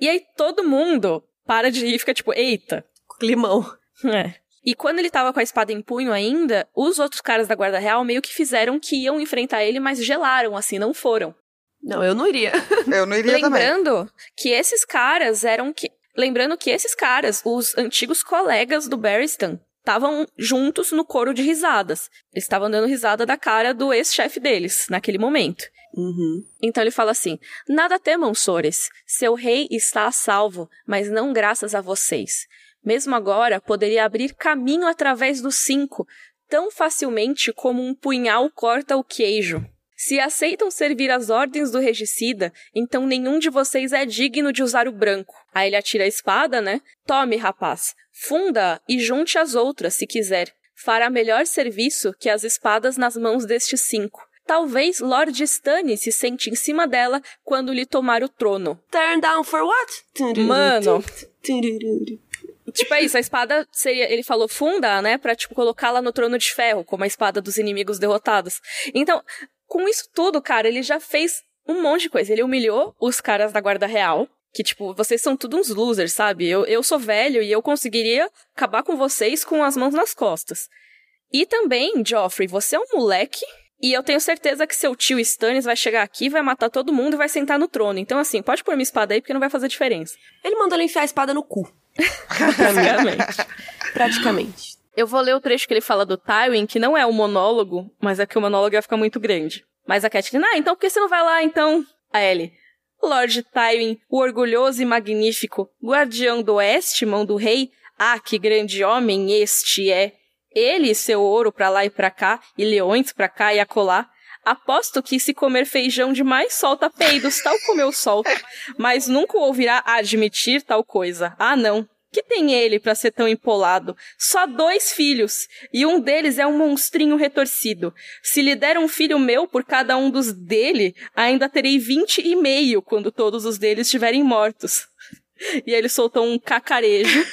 E aí todo mundo para de rir e fica tipo, eita. Climão. É. E quando ele tava com a espada em punho ainda, os outros caras da Guarda Real meio que fizeram que iam enfrentar ele, mas gelaram, assim, não foram. Não, eu não iria. Eu não iria também. Lembrando que esses caras eram que. Lembrando que esses caras, os antigos colegas do Barristan, estavam juntos no coro de risadas. Eles estavam dando risada da cara do ex-chefe deles, naquele momento. Uhum. Então ele fala assim: Nada temam, Sores. Seu rei está a salvo, mas não graças a vocês. Mesmo agora, poderia abrir caminho através dos cinco, tão facilmente como um punhal corta o queijo. Se aceitam servir as ordens do regicida, então nenhum de vocês é digno de usar o branco. Aí ele atira a espada, né? Tome, rapaz, funda e junte as outras, se quiser. Fará melhor serviço que as espadas nas mãos destes cinco. Talvez Lord Stannis se sente em cima dela quando lhe tomar o trono. Turn down for what? Mano. Tipo, é isso, a espada seria. Ele falou funda, né? Pra, tipo, colocá-la no trono de ferro, como a espada dos inimigos derrotados. Então, com isso tudo, cara, ele já fez um monte de coisa. Ele humilhou os caras da Guarda Real. Que, tipo, vocês são tudo uns losers, sabe? Eu, eu sou velho e eu conseguiria acabar com vocês com as mãos nas costas. E também, Joffrey, você é um moleque. E eu tenho certeza que seu tio Stannis vai chegar aqui, vai matar todo mundo e vai sentar no trono. Então, assim, pode pôr minha espada aí porque não vai fazer diferença. Ele mandou ele enfiar a espada no cu. Basicamente. Praticamente. Eu vou ler o trecho que ele fala do Tywin, que não é um monólogo, mas é que o monólogo ia ficar muito grande. Mas a Catelyn, ah, então por que você não vai lá, então? A Ellie, Lord Tywin, o orgulhoso e magnífico, guardião do oeste, mão do rei, ah, que grande homem este é. Ele e seu ouro pra lá e pra cá, e leões pra cá e acolá. Aposto que se comer feijão demais solta peidos, tal como eu solto, mas nunca o ouvirá admitir tal coisa. Ah, não. Que tem ele para ser tão empolado? Só dois filhos, e um deles é um monstrinho retorcido. Se lhe der um filho meu por cada um dos dele, ainda terei vinte e meio quando todos os deles estiverem mortos. E aí ele soltou um cacarejo.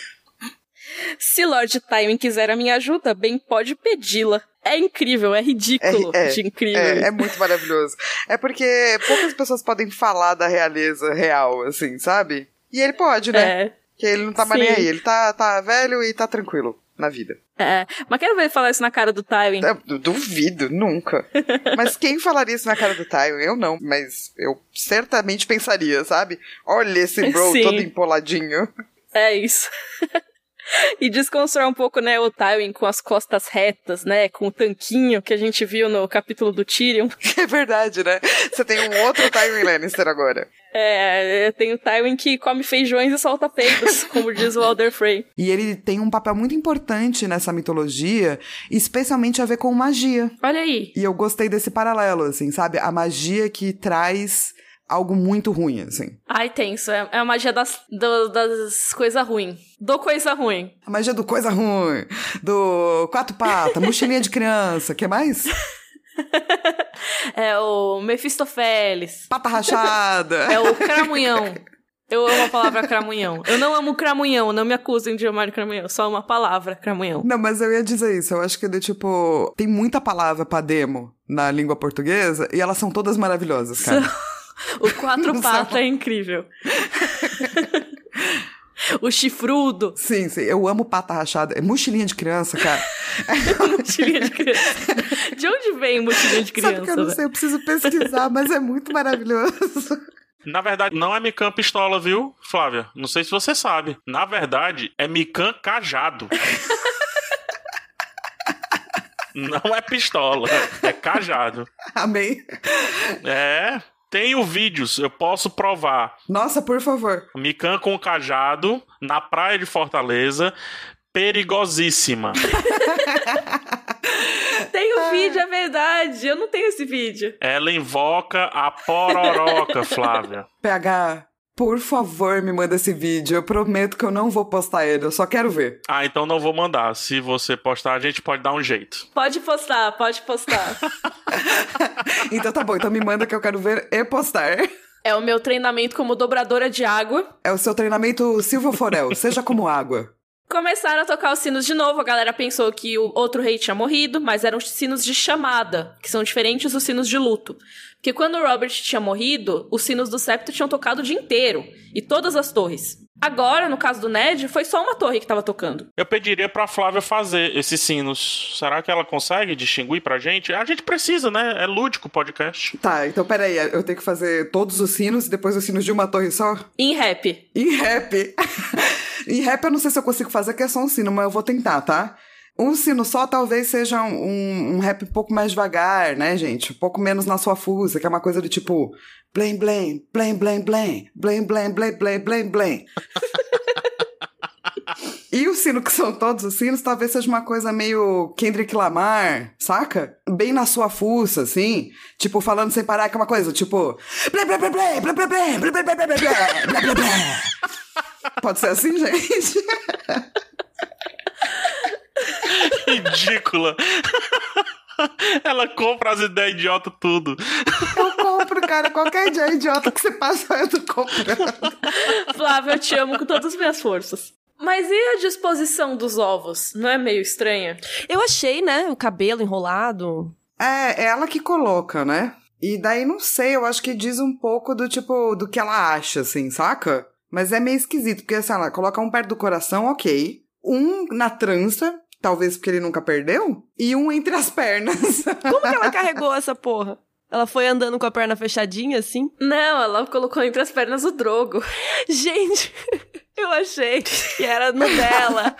Se Lord Tywin quiser a minha ajuda, bem pode pedi-la. É incrível, é ridículo É, é, de incrível. É, é muito maravilhoso. É porque poucas pessoas podem falar da realeza real, assim, sabe? E ele pode, né? É. Que ele não tá mais nem aí. Ele tá, tá velho e tá tranquilo na vida. É, mas quero ver ele falar isso na cara do Tywin. Eu du- duvido, nunca. Mas quem falaria isso na cara do Tywin? Eu não, mas eu certamente pensaria, sabe? Olha esse bro Sim. todo empoladinho. É isso. e desconstruir um pouco, né, o Tywin com as costas retas, né, com o tanquinho que a gente viu no capítulo do Tyrion. É verdade, né? Você tem um outro Tywin Lannister agora. É, tem o Tywin que come feijões e solta peidos, como diz o Alder Frey. E ele tem um papel muito importante nessa mitologia, especialmente a ver com magia. Olha aí. E eu gostei desse paralelo, assim, sabe? A magia que traz algo muito ruim, assim. Ai, tenso. É, é a magia das, do- das coisas ruins. Do coisa ruim. A magia do coisa ruim, do quatro patas, mochilinha de criança, que mais? É o Mephistofeles. Pata rachada. É o cramunhão. Eu amo a palavra cramunhão. Eu não amo cramunhão, não me acusem de amar cramunhão. Só uma palavra, cramunhão. Não, mas eu ia dizer isso. Eu acho que ele, tipo, tem muita palavra pra demo na língua portuguesa e elas são todas maravilhosas, cara. O quatro são. é incrível. o chifrudo. Sim, sim. Eu amo pata rachada. É mochilinha de criança, cara. mochilinha de criança. De onde vem mochilinha de criança? Sabe que eu não velho? sei, eu preciso pesquisar, mas é muito maravilhoso. Na verdade, não é Mikan pistola, viu, Flávia? Não sei se você sabe. Na verdade, é Mikan cajado. não é pistola, é cajado. Amém. É, tenho vídeos, eu posso provar. Nossa, por favor. Mikan com cajado na praia de Fortaleza, perigosíssima. Tem o vídeo, é verdade. Eu não tenho esse vídeo. Ela invoca a pororoca, Flávia. PH, por favor, me manda esse vídeo. Eu prometo que eu não vou postar ele, eu só quero ver. Ah, então não vou mandar. Se você postar, a gente pode dar um jeito. Pode postar, pode postar. Então tá bom, então me manda que eu quero ver e postar. é o meu treinamento como dobradora de água. É o seu treinamento Silvio Forel, seja como água. Começaram a tocar os sinos de novo. A galera pensou que o outro rei tinha morrido, mas eram os sinos de chamada, que são diferentes dos sinos de luto. Porque quando o Robert tinha morrido, os sinos do septo tinham tocado o dia inteiro e todas as torres. Agora, no caso do Ned, foi só uma torre que tava tocando. Eu pediria pra Flávia fazer esses sinos. Será que ela consegue distinguir pra gente? A gente precisa, né? É lúdico o podcast. Tá, então peraí, eu tenho que fazer todos os sinos e depois os sinos de uma torre só? Em rap. Em rap. em rap eu não sei se eu consigo fazer, que é só um sino, mas eu vou tentar, tá? Um sino só talvez seja um, um rap um pouco mais devagar, né, gente? Um pouco menos na sua fusa, que é uma coisa do tipo... Blém, blém, blém, blém, blém, blém, blém, blém, blém, blém, blém. E o sino que são todos os sinos talvez seja uma coisa meio Kendrick Lamar, saca? bem na sua fuça, assim, tipo, falando sem parar, que é uma coisa, tipo. Blé, blé, blé, blé, blé, blé, blé, blé, blé, blé, blé, blé, blé, blé, blé. Pode ser assim, gente? Ridícula. Ela compra as ideias idiota tudo. Eu compro, cara. Qualquer ideia idiota que você passa, eu tô comprando. Flávia, eu te amo com todas as minhas forças. Mas e a disposição dos ovos? Não é meio estranha? Eu achei, né? O cabelo enrolado. É, é ela que coloca, né? E daí, não sei, eu acho que diz um pouco do tipo, do que ela acha, assim, saca? Mas é meio esquisito, porque assim, ela coloca um perto do coração, ok. Um na trança, talvez porque ele nunca perdeu. E um entre as pernas. Como que ela carregou essa porra? Ela foi andando com a perna fechadinha, assim? Não, ela colocou entre as pernas o drogo. Gente, eu achei que era no dela.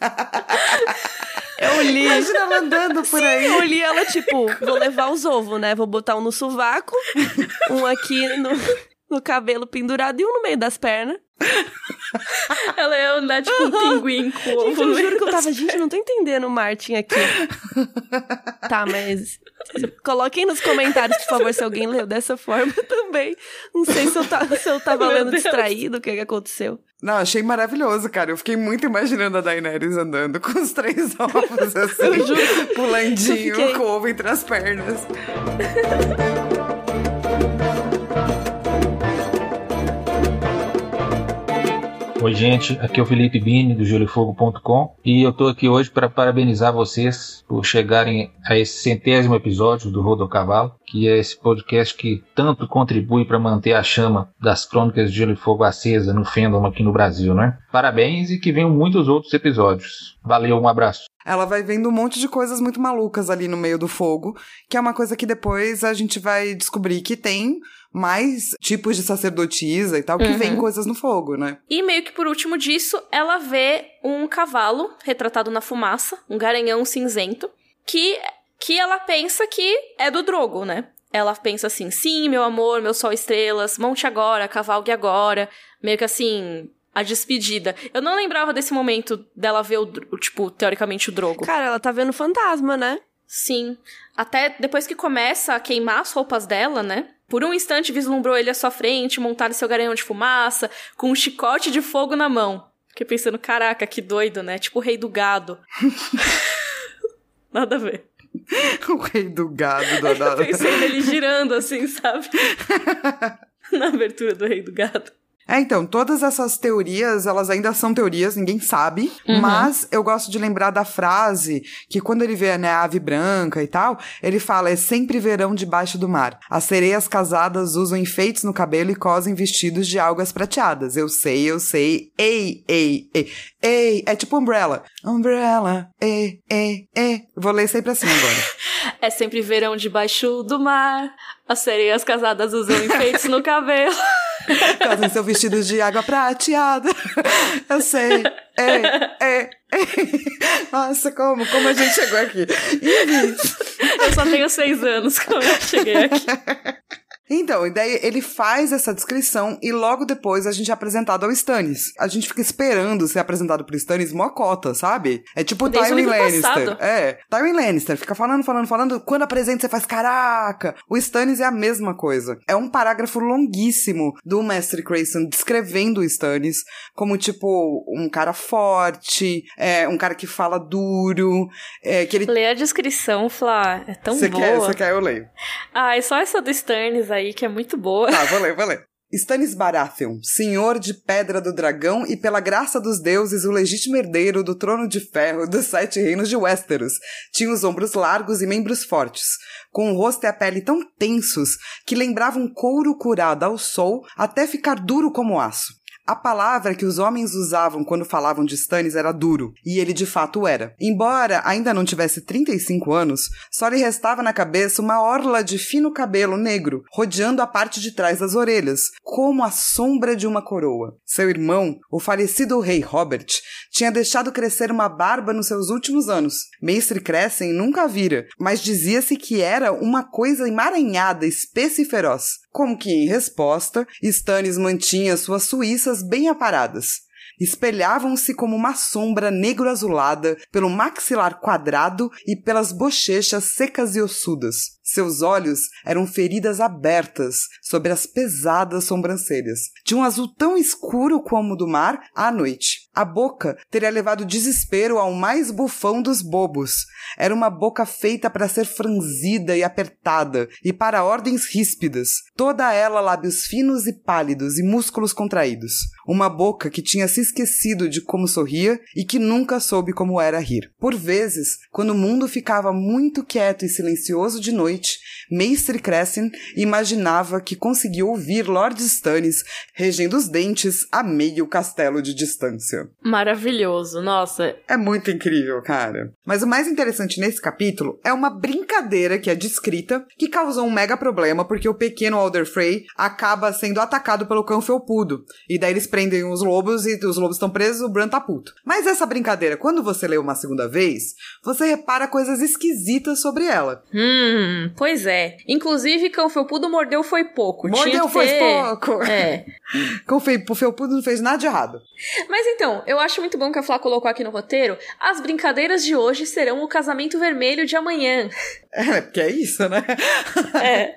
Eu li. Imagina ela andando por Sim, aí. Eu li ela, tipo, vou levar os ovos, né? Vou botar um no sovaco, um aqui no, no cabelo pendurado e um no meio das pernas. Ela ia andar tipo um pinguim com o Gente, ovo. eu juro que eu tava, gente, eu não tô entendendo o Martin aqui. tá, mas. Coloquem nos comentários, por favor, se alguém leu dessa forma também. Não sei se eu, tá, se eu tava Meu lendo Deus. distraído, o que que aconteceu. Não, achei maravilhoso, cara. Eu fiquei muito imaginando a Daenerys andando com os três ovos, assim, pulandinho, fiquei- com o ovo entre as pernas. Oi, gente, aqui é o Felipe Bini do juliofogo.com e eu tô aqui hoje para parabenizar vocês por chegarem a esse centésimo episódio do Rodo Cavalo, que é esse podcast que tanto contribui para manter a chama das crônicas de Gelo e Fogo acesa no fandom aqui no Brasil, né? Parabéns e que venham muitos outros episódios. Valeu, um abraço. Ela vai vendo um monte de coisas muito malucas ali no meio do fogo, que é uma coisa que depois a gente vai descobrir que tem mais tipos de sacerdotisa e tal, que Uhum. vem coisas no fogo, né? E meio que por último disso, ela vê um cavalo retratado na fumaça, um garanhão cinzento, que, que ela pensa que é do Drogo, né? Ela pensa assim, sim, meu amor, meu sol estrelas, monte agora, cavalgue agora. Meio que assim, a despedida. Eu não lembrava desse momento dela ver o, tipo, teoricamente o Drogo. Cara, ela tá vendo fantasma, né? Sim. Até depois que começa a queimar as roupas dela, né? Por um instante vislumbrou ele à sua frente, montado em seu garanhão de fumaça, com um chicote de fogo na mão. Fiquei pensando, caraca, que doido, né? Tipo o rei do gado. Nada a ver. o rei do gado, do, Eu da... pensei nele girando assim, sabe? Na abertura do rei do gado. É, então, todas essas teorias, elas ainda são teorias, ninguém sabe, Uhum. mas eu gosto de lembrar da frase que quando ele vê né, a ave branca e tal, ele fala, é sempre verão debaixo do mar. As sereias casadas usam enfeites no cabelo e cosem vestidos de algas prateadas. Eu sei, eu sei. Ei, ei, ei. Ei, é tipo umbrella. Umbrella, ei, ei, ei. Vou ler sempre assim agora. É sempre verão debaixo do mar. As sereias casadas usam enfeites no cabelo. Cosem seu vestido de água prateada. Eu sei. Ei, ei, ei. Nossa, como? Como a gente chegou aqui? Eu só tenho seis anos quando eu cheguei aqui. Então, e daí ele faz essa descrição e logo depois a gente é apresentado ao Stannis. A gente fica esperando ser apresentado pro Stannis mocota, sabe? É tipo o Desde Tywin Lannister. passado. É, Tywin Lannister fica falando, falando, falando. Quando apresenta, você faz caraca. O Stannis é a mesma coisa. É um parágrafo longuíssimo do Mestre Grayson descrevendo o Stannis como, tipo, um cara forte, é, um cara que fala duro, é, que ele... Lê a descrição, Flá. É tão Você boa. quer, você quer, eu leio. Ai, só essa do Sterns aí, que é muito boa. Tá, vou ler, vou ler. Stannis Baratheon, senhor de Pedra do Dragão e pela graça dos deuses o legítimo herdeiro do trono de ferro dos sete reinos de Westeros, tinha os ombros largos e membros fortes, com o rosto e a pele tão tensos que lembravam couro curado ao sol até ficar duro como aço. A palavra que os homens usavam quando falavam de Stannis era duro, e ele de fato era. Embora ainda não tivesse 35 anos, só lhe restava na cabeça uma orla de fino cabelo negro, rodeando a parte de trás das orelhas, como a sombra de uma coroa. Seu irmão, o falecido rei Robert, tinha deixado crescer uma barba nos seus últimos anos. Mestre Crescem nunca vira, mas dizia-se que era uma coisa emaranhada, espessa e feroz. Como que, em resposta, Stannis mantinha suas suíças bem aparadas. espelhavam-se como uma sombra negro-azulada pelo maxilar quadrado e pelas bochechas secas e ossudas. Seus olhos eram feridas abertas sobre as pesadas sobrancelhas, de um azul tão escuro como o do mar à noite. A boca teria levado desespero ao mais bufão dos bobos. Era uma boca feita para ser franzida e apertada, e para ordens ríspidas, toda ela lábios finos e pálidos e músculos contraídos. Uma boca que tinha se esquecido de como sorria e que nunca soube como era rir. Por vezes, quando o mundo ficava muito quieto e silencioso de noite, point Mestre Crescent imaginava que conseguia ouvir Lord Stannis regendo os dentes a meio castelo de distância. Maravilhoso, nossa. É muito incrível, cara. Mas o mais interessante nesse capítulo é uma brincadeira que é descrita, que causou um mega problema porque o pequeno Alder Frey acaba sendo atacado pelo cão felpudo. E daí eles prendem os lobos e os lobos estão presos, o Bran tá puto. Mas essa brincadeira, quando você lê uma segunda vez, você repara coisas esquisitas sobre ela. Hum, pois é. Inclusive, cão felpudo mordeu foi pouco. Mordeu que foi ter- pouco. É. Com fe- o felpudo não fez nada de errado. Mas então, eu acho muito bom que a Flá colocou aqui no roteiro. As brincadeiras de hoje serão o casamento vermelho de amanhã. É, porque é isso, né? É.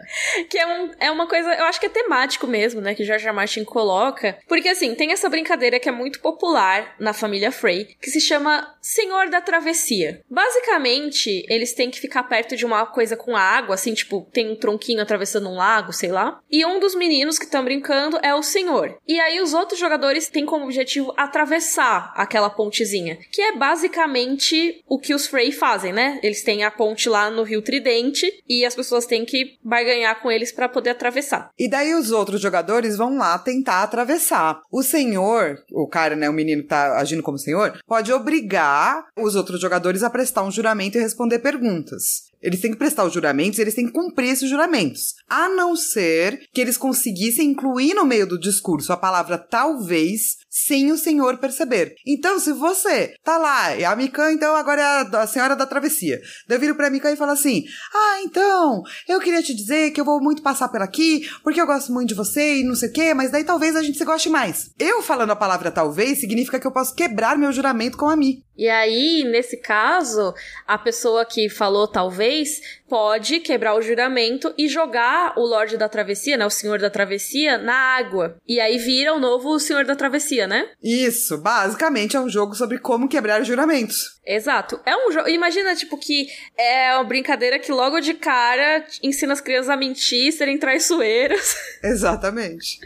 Que é, um, é uma coisa, eu acho que é temático mesmo, né? Que George. Martin coloca. Porque assim, tem essa brincadeira que é muito popular na família Frey, que se chama Senhor da Travessia. Basicamente, eles têm que ficar perto de uma coisa com água, assim, tipo, tem um tronquinho atravessando um lago, sei lá. E um dos meninos que estão brincando é o senhor. E aí os outros jogadores têm como objetivo atravessar aquela pontezinha, que é basicamente o que os Frey fazem, né? Eles têm a ponte lá no Rio Tridente e as pessoas têm que barganhar com eles pra poder atravessar. E daí os outros jogadores vão lá tentar atravessar. O senhor, o cara, né, o menino que tá agindo como senhor, pode obrigar os outros jogadores a prestar um juramento e responder perguntas. Eles têm que prestar os juramentos e eles têm que cumprir esses juramentos. A não ser que eles conseguissem incluir no meio do discurso a palavra talvez sem o senhor perceber. Então, se você tá lá, e a Mikan, então, agora é a, a senhora da travessia. Daí eu viro pra Mikan e falo assim: Ah, então, eu queria te dizer que eu vou muito passar por aqui, porque eu gosto muito de você e não sei o quê, mas daí talvez a gente se goste mais. Eu falando a palavra talvez significa que eu posso quebrar meu juramento com a Mi. E aí, nesse caso, a pessoa que falou talvez pode quebrar o juramento e jogar o Lorde da Travessia, né, o Senhor da Travessia, na água. E aí vira o novo Senhor da Travessia, né? Isso, basicamente é um jogo sobre como quebrar juramentos. Exato. É um jogo. Imagina, tipo, que é uma brincadeira que logo de cara ensina as crianças a mentir, serem traiçoeiras. Exatamente.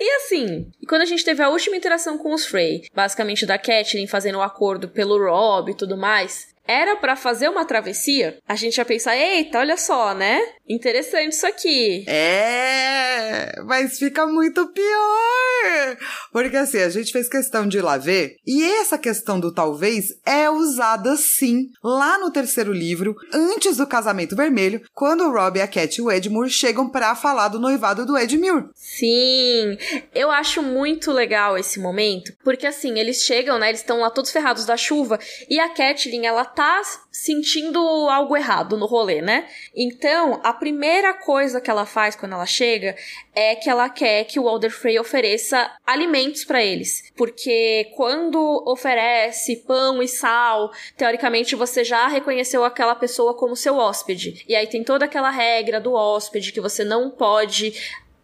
E assim, quando a gente teve a última interação com os Frey, basicamente da Catelyn fazendo o acordo pelo Rob e tudo mais, era pra fazer uma travessia, a gente ia pensar, eita, olha só, né? Interessante isso aqui. É, mas fica muito pior. Porque assim, a gente fez questão de ir lá ver, e essa questão do talvez é usada sim lá no terceiro livro, antes do casamento vermelho, quando o Rob, a Cat e o Edmure chegam pra falar do noivado do Edmure. Sim, eu acho muito legal esse momento, porque assim, eles chegam, né, eles estão lá todos ferrados da chuva, e a Catelyn, ela tá sentindo algo errado no rolê, né? Então, a primeira coisa que ela faz quando ela chega é que ela quer que o Walder Frey ofereça alimentos pra eles, porque quando oferece pão e sal, teoricamente você já reconheceu aquela pessoa como seu hóspede. E aí tem toda aquela regra do hóspede que você não pode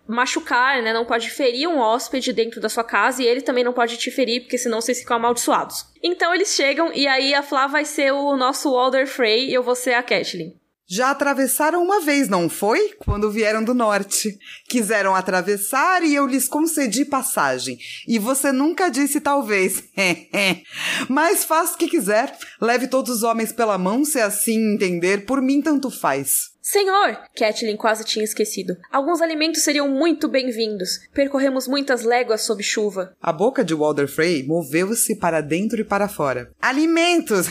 machucar, né? Não pode ferir um hóspede dentro da sua casa e ele também não pode te ferir, porque senão vocês ficam amaldiçoados. Então eles chegam e aí a Flá vai ser o nosso Walder Frey e eu vou ser a Catelyn. Já atravessaram uma vez, não foi? Quando vieram do norte. Quiseram atravessar e eu lhes concedi passagem. E você nunca disse talvez. Mas faça o que quiser. Leve todos os homens pela mão, se assim entender. Por mim, tanto faz. Senhor! Catelyn quase tinha esquecido. Alguns alimentos seriam muito bem-vindos. Percorremos muitas léguas sob chuva. A boca de Walder Frey moveu-se para dentro e para fora. Alimentos!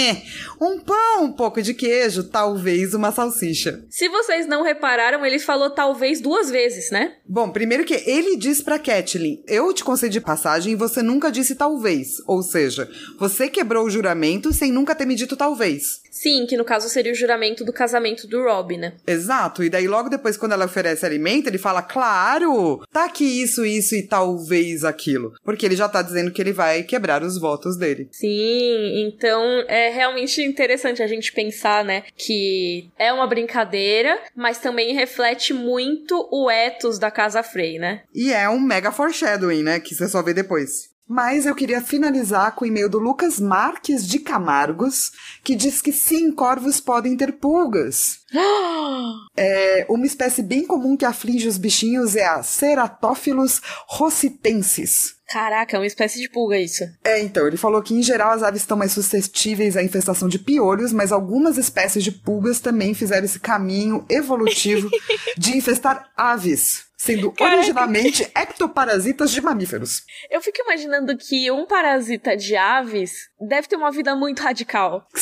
um pão, um pouco de queijo, talvez uma salsicha. Se vocês não repararam, ele falou talvez duas vezes, né? Bom, primeiro que ele diz pra Catelyn, eu te concedi passagem e você nunca disse talvez. Ou seja, você quebrou o juramento sem nunca ter me dito talvez. Sim, que no caso seria o juramento do casamento do Rob, né? Exato. E daí, logo depois, quando ela oferece alimento, ele fala: Claro, tá aqui isso, isso e talvez aquilo. Porque ele já tá dizendo que ele vai quebrar os votos dele. Sim, então é realmente interessante a gente pensar, né, que é uma brincadeira, mas também reflete muito o ethos da Casa Frey, né? E é um mega foreshadowing, né? Que você só vê depois. Mas eu queria finalizar com o e-mail do Lucas Marques de Camargos, que diz que sim, corvos podem ter pulgas. É, uma espécie bem comum que aflige os bichinhos é a Ceratophilus rossitensis. Caraca, é uma espécie de pulga isso. É, então, ele falou que em geral as aves estão mais suscetíveis à infestação de piolhos, mas algumas espécies de pulgas também fizeram esse caminho evolutivo de infestar aves, sendo Caraca. originalmente ectoparasitas de mamíferos. Eu fico imaginando que um parasita de aves deve ter uma vida muito radical.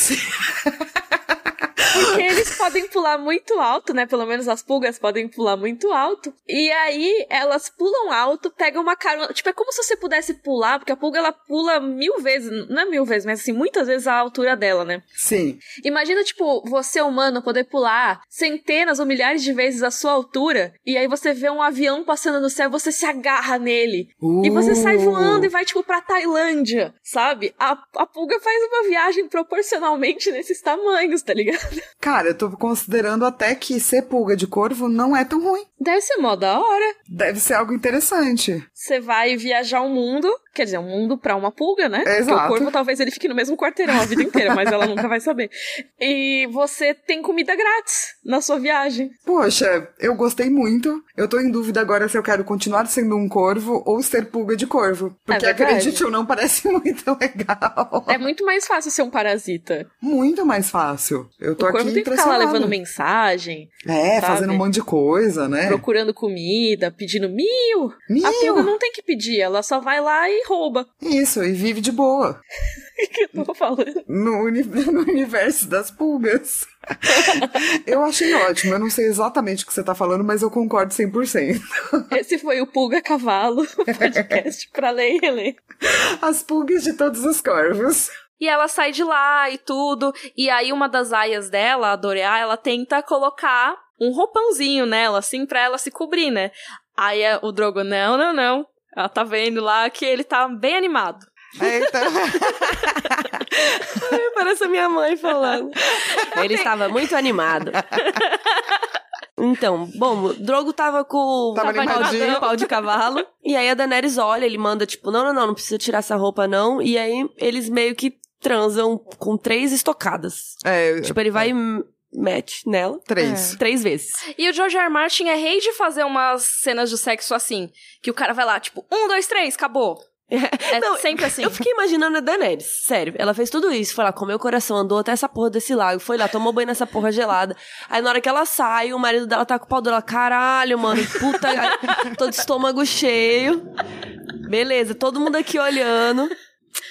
Porque eles podem pular muito alto, né? Pelo menos as pulgas podem pular muito alto. E aí elas pulam alto, pegam uma carona. Tipo, é como se você pudesse pular, porque a pulga ela pula mil vezes, não é mil vezes, mas assim, muitas vezes a altura dela, né? Sim. Imagina, tipo, você humano poder pular centenas ou milhares de vezes a sua altura, e aí você vê um avião passando no céu, você se agarra nele. E você sai voando e vai, tipo, pra Tailândia, sabe? A, a pulga faz uma viagem proporcionalmente nesses tamanhos, tá ligado? Cara, eu tô considerando até que ser pulga de corvo não é tão ruim. Deve ser mó da hora. Deve ser algo interessante. Você vai viajar o mundo, quer dizer, um mundo pra uma pulga, né? Porque Exato. o corvo talvez ele fique no mesmo quarteirão a vida inteira, mas ela nunca vai saber. E você tem comida grátis na sua viagem. Poxa, eu gostei muito. Eu tô em dúvida agora se eu quero continuar sendo um corvo ou ser pulga de corvo. Porque É acredite ou não, parece muito legal. É muito mais fácil ser um parasita. Muito mais fácil. Eu tô o aqui corvo tem que ficar lá levando mensagem. É, sabe? fazendo um monte de coisa, né? Procurando comida, pedindo mil. Mil. A pulga não tem que pedir, ela só vai lá e rouba. Isso, e vive de boa. O que eu tô falando? No, uni- no universo das pulgas. eu achei ótimo. Eu não sei exatamente o que você tá falando, mas eu concordo 100%. Esse foi o Pulga Cavalo, o podcast pra ler e reler. As pulgas de todos os corvos. E ela sai de lá e tudo. E aí uma das aias dela, a Doreá, ela tenta colocar um roupãozinho nela, assim, pra ela se cobrir, né? Aí a- o Drogo, não, não, não. Ela tá vendo lá que ele tá bem animado. Eita. Parece a minha mãe falando. Ele estava muito animado. Então, bom, o Drogo tava com Tava o pau de, animadinho. pau de cavalo. E aí a Daenerys olha, ele manda, tipo, não, não, não, não precisa tirar essa roupa, não. E aí eles meio que transam com três estocadas. É, Tipo, ele vai m- mete nela. Três. Três vezes. E o George R. R. Martin é rei de fazer umas cenas de sexo assim. Que o cara vai lá, tipo, um, dois, três, acabou. É Não, sempre assim. Eu fiquei imaginando a Daenerys, sério. Ela fez tudo isso, foi lá, comeu o coração, andou até essa porra desse lago, foi lá, tomou banho nessa porra gelada. Aí na hora que ela sai, o marido dela tá com o pau dela, caralho, mano, puta, todo estômago cheio. Beleza, todo mundo aqui olhando.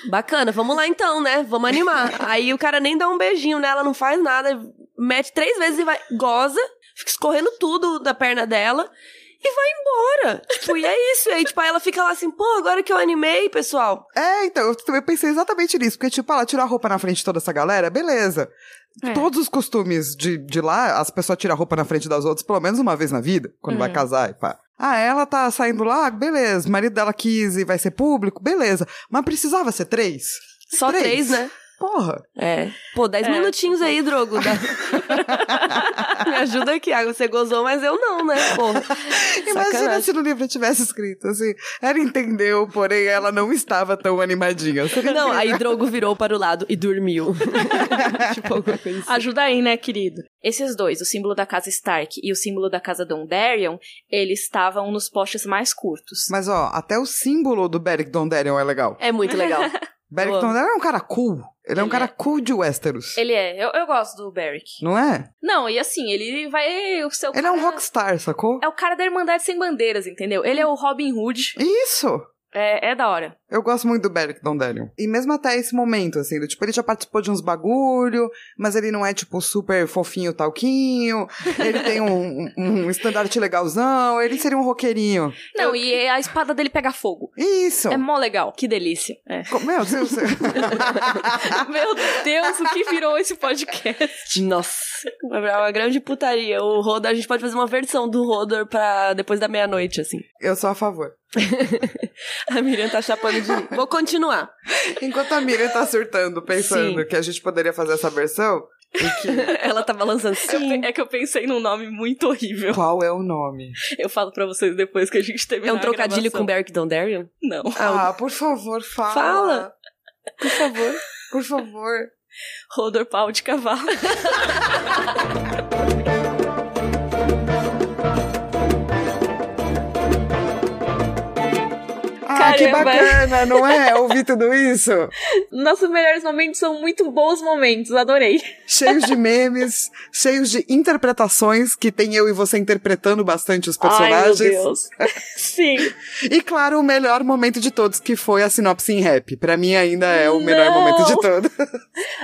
Bacana, vamos lá então, né? Vamos animar. Aí o cara nem dá um beijinho nela, não faz nada, mete três vezes e vai, goza, fica escorrendo tudo da perna dela e vai embora. Tipo, e é isso. E aí, tipo, aí ela fica lá assim, pô, agora que eu animei, pessoal. É, então, eu também pensei exatamente nisso. Porque, tipo, ela tirou a roupa na frente de toda essa galera, beleza. É. Todos os costumes de, de lá, as pessoas tiram a roupa na frente das outras pelo menos uma vez na vida, quando vai casar e pá. Ah, ela tá saindo lá, beleza. O marido dela quis e vai ser público, beleza. Mas precisava ser três? Só três, né? Porra. É. Pô, dez minutinhos aí, Drogo. Dá- Me ajuda aqui, Água. Você gozou, mas eu não, né? Porra. Imagina Sacanagem. se no livro tivesse escrito assim. Ela entendeu, porém ela não estava tão animadinha. Não, aí Drogo virou para o lado e dormiu. tipo, alguma coisa assim. Ajuda aí, né, querido? Esses dois, o símbolo da casa Stark e o símbolo da casa Dondarrion, eles estavam nos postes mais curtos. Mas ó, até o símbolo do Beric Dondarrion é legal. É muito legal. Beric. Dondarrion é um cara cool. Ele é um Ele cara é. cool de Westeros. Ele é, eu, eu gosto do Beric. Não é? Não, e assim, ele vai. O seu Ele é um cara- rockstar, sacou? É o cara da Irmandade Sem Bandeiras, entendeu? Ele é o Robin Hood. Isso! É, é da hora. Eu gosto muito do Beric Dondarrion. E mesmo até esse momento, assim, do, tipo, ele já participou de uns bagulho, mas ele não é, tipo, super fofinho talquinho, ele tem um, um, um estandarte legalzão, ele seria um roqueirinho. Não, e a espada dele pega fogo. Isso! É mó legal. Que delícia. É. Meu Deus, Meu Deus, o que virou esse podcast? Nossa, é uma grande putaria. O Rodor, a gente pode fazer uma versão do Rodor pra depois da meia-noite, assim. eu sou a favor. A Miriam tá chapando mim. Vou continuar. Enquanto a Miriam tá surtando, pensando Sim. que a gente poderia fazer essa versão, que... Ela tá balançando sim. é que eu pensei num nome muito horrível. Qual é o nome? Eu falo pra vocês depois que a gente terminar É um a trocadilho com Beric Dondarrion? Não. Ah, por favor, fala. Fala. Por favor. Por favor. Rodor pau de cavalo. Que bacana, não é? Ouvir tudo isso? Nossos melhores momentos são muito bons momentos, adorei. Cheios de memes, cheios de interpretações, que tem eu e você interpretando bastante os personagens. Ai, meu Deus. Sim. E claro, o melhor momento de todos, que foi a sinopse em rap. Pra mim ainda é o melhor Não. momento de todos.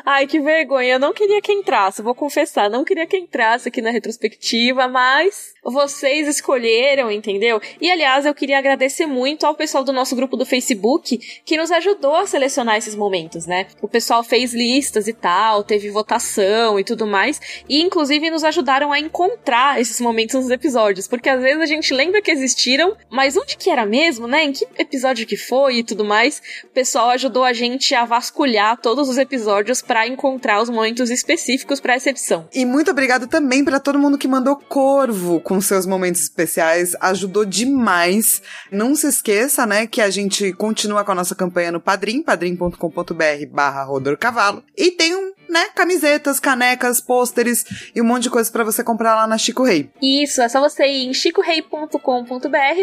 Ai, que vergonha. Eu não queria que entrasse, vou confessar. Não queria que entrasse aqui na retrospectiva, mas vocês escolheram, entendeu? E aliás, eu queria agradecer muito ao pessoal do nosso grupo do Facebook que nos ajudou a selecionar esses momentos, né? O pessoal fez listas e tal, teve votação e tudo mais, e inclusive nos ajudaram a encontrar esses momentos nos episódios, porque às vezes a gente lembra que existiram, mas onde que era mesmo, né? Em que episódio que foi e tudo mais? O pessoal ajudou a gente a vasculhar todos os episódios pra encontrar os momentos específicos pra essa edição. E muito obrigado também pra todo mundo que mandou corvo com seus momentos especiais. Ajudou demais. Não se esqueça, né, que a gente continua com a nossa campanha no Padrim, padrim.com.br barra Rodor Cavalo. E tem um, né, camisetas, canecas, pôsteres e um monte de coisa pra você comprar lá na Chico Rei. Isso, é só você ir em chicorei.com.br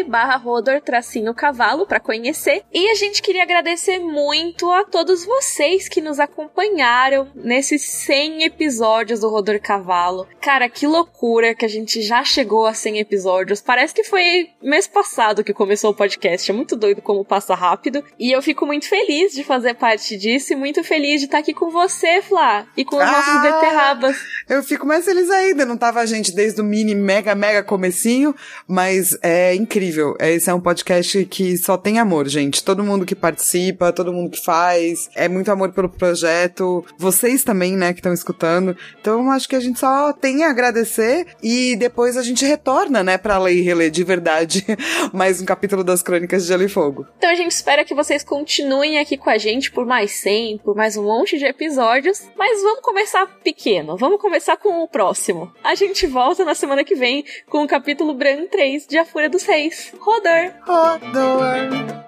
barra rodor tracinho cavalo pra conhecer. E a gente queria agradecer muito a todos vocês que nos acompanharam nesses 100 episódios do Rodor Cavalo. Cara, que loucura que a gente já chegou a 100 episódios. Parece que foi mês passado que começou o podcast. É muito doido como passa rápido. E eu fico muito feliz de fazer parte disso e muito feliz de estar aqui com você, Flá, e com os nossos Ah! beterrabas. Eu fico mais feliz ainda, não tava a gente desde o mini, mega, mega comecinho, mas é incrível. Esse é um podcast que só tem amor, gente. Todo mundo que participa, todo mundo que faz, é muito amor pelo projeto. Vocês também, né, que estão escutando. Então, acho que a gente só tem a agradecer e depois a gente retorna, né, pra ler e reler de verdade mais um capítulo das Crônicas de Gelo e Fogo. Então a gente espera que vocês continuem aqui com a gente por mais 100, por mais um monte de episódios. Mas vamos começar pequeno, vamos começar com o próximo. A gente volta na semana que vem com o capítulo Bran 3 de A Fúria dos Reis. Rodor! Rodor!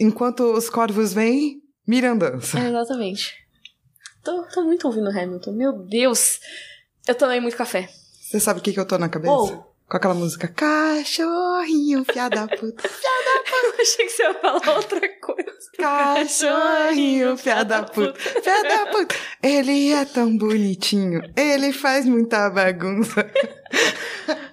Enquanto os corvos vêm, Miriam dança. É, exatamente. Tô, tô muito ouvindo Hamilton, meu Deus! Eu tomei muito café. Você sabe o que, que eu tô na cabeça? Oh. Com aquela música Cachorrinho, fiada puta. Eu achei que você ia falar outra coisa. Cachorrinho, fiada puta. Fiada puta. Ele é tão bonitinho. Ele faz muita bagunça.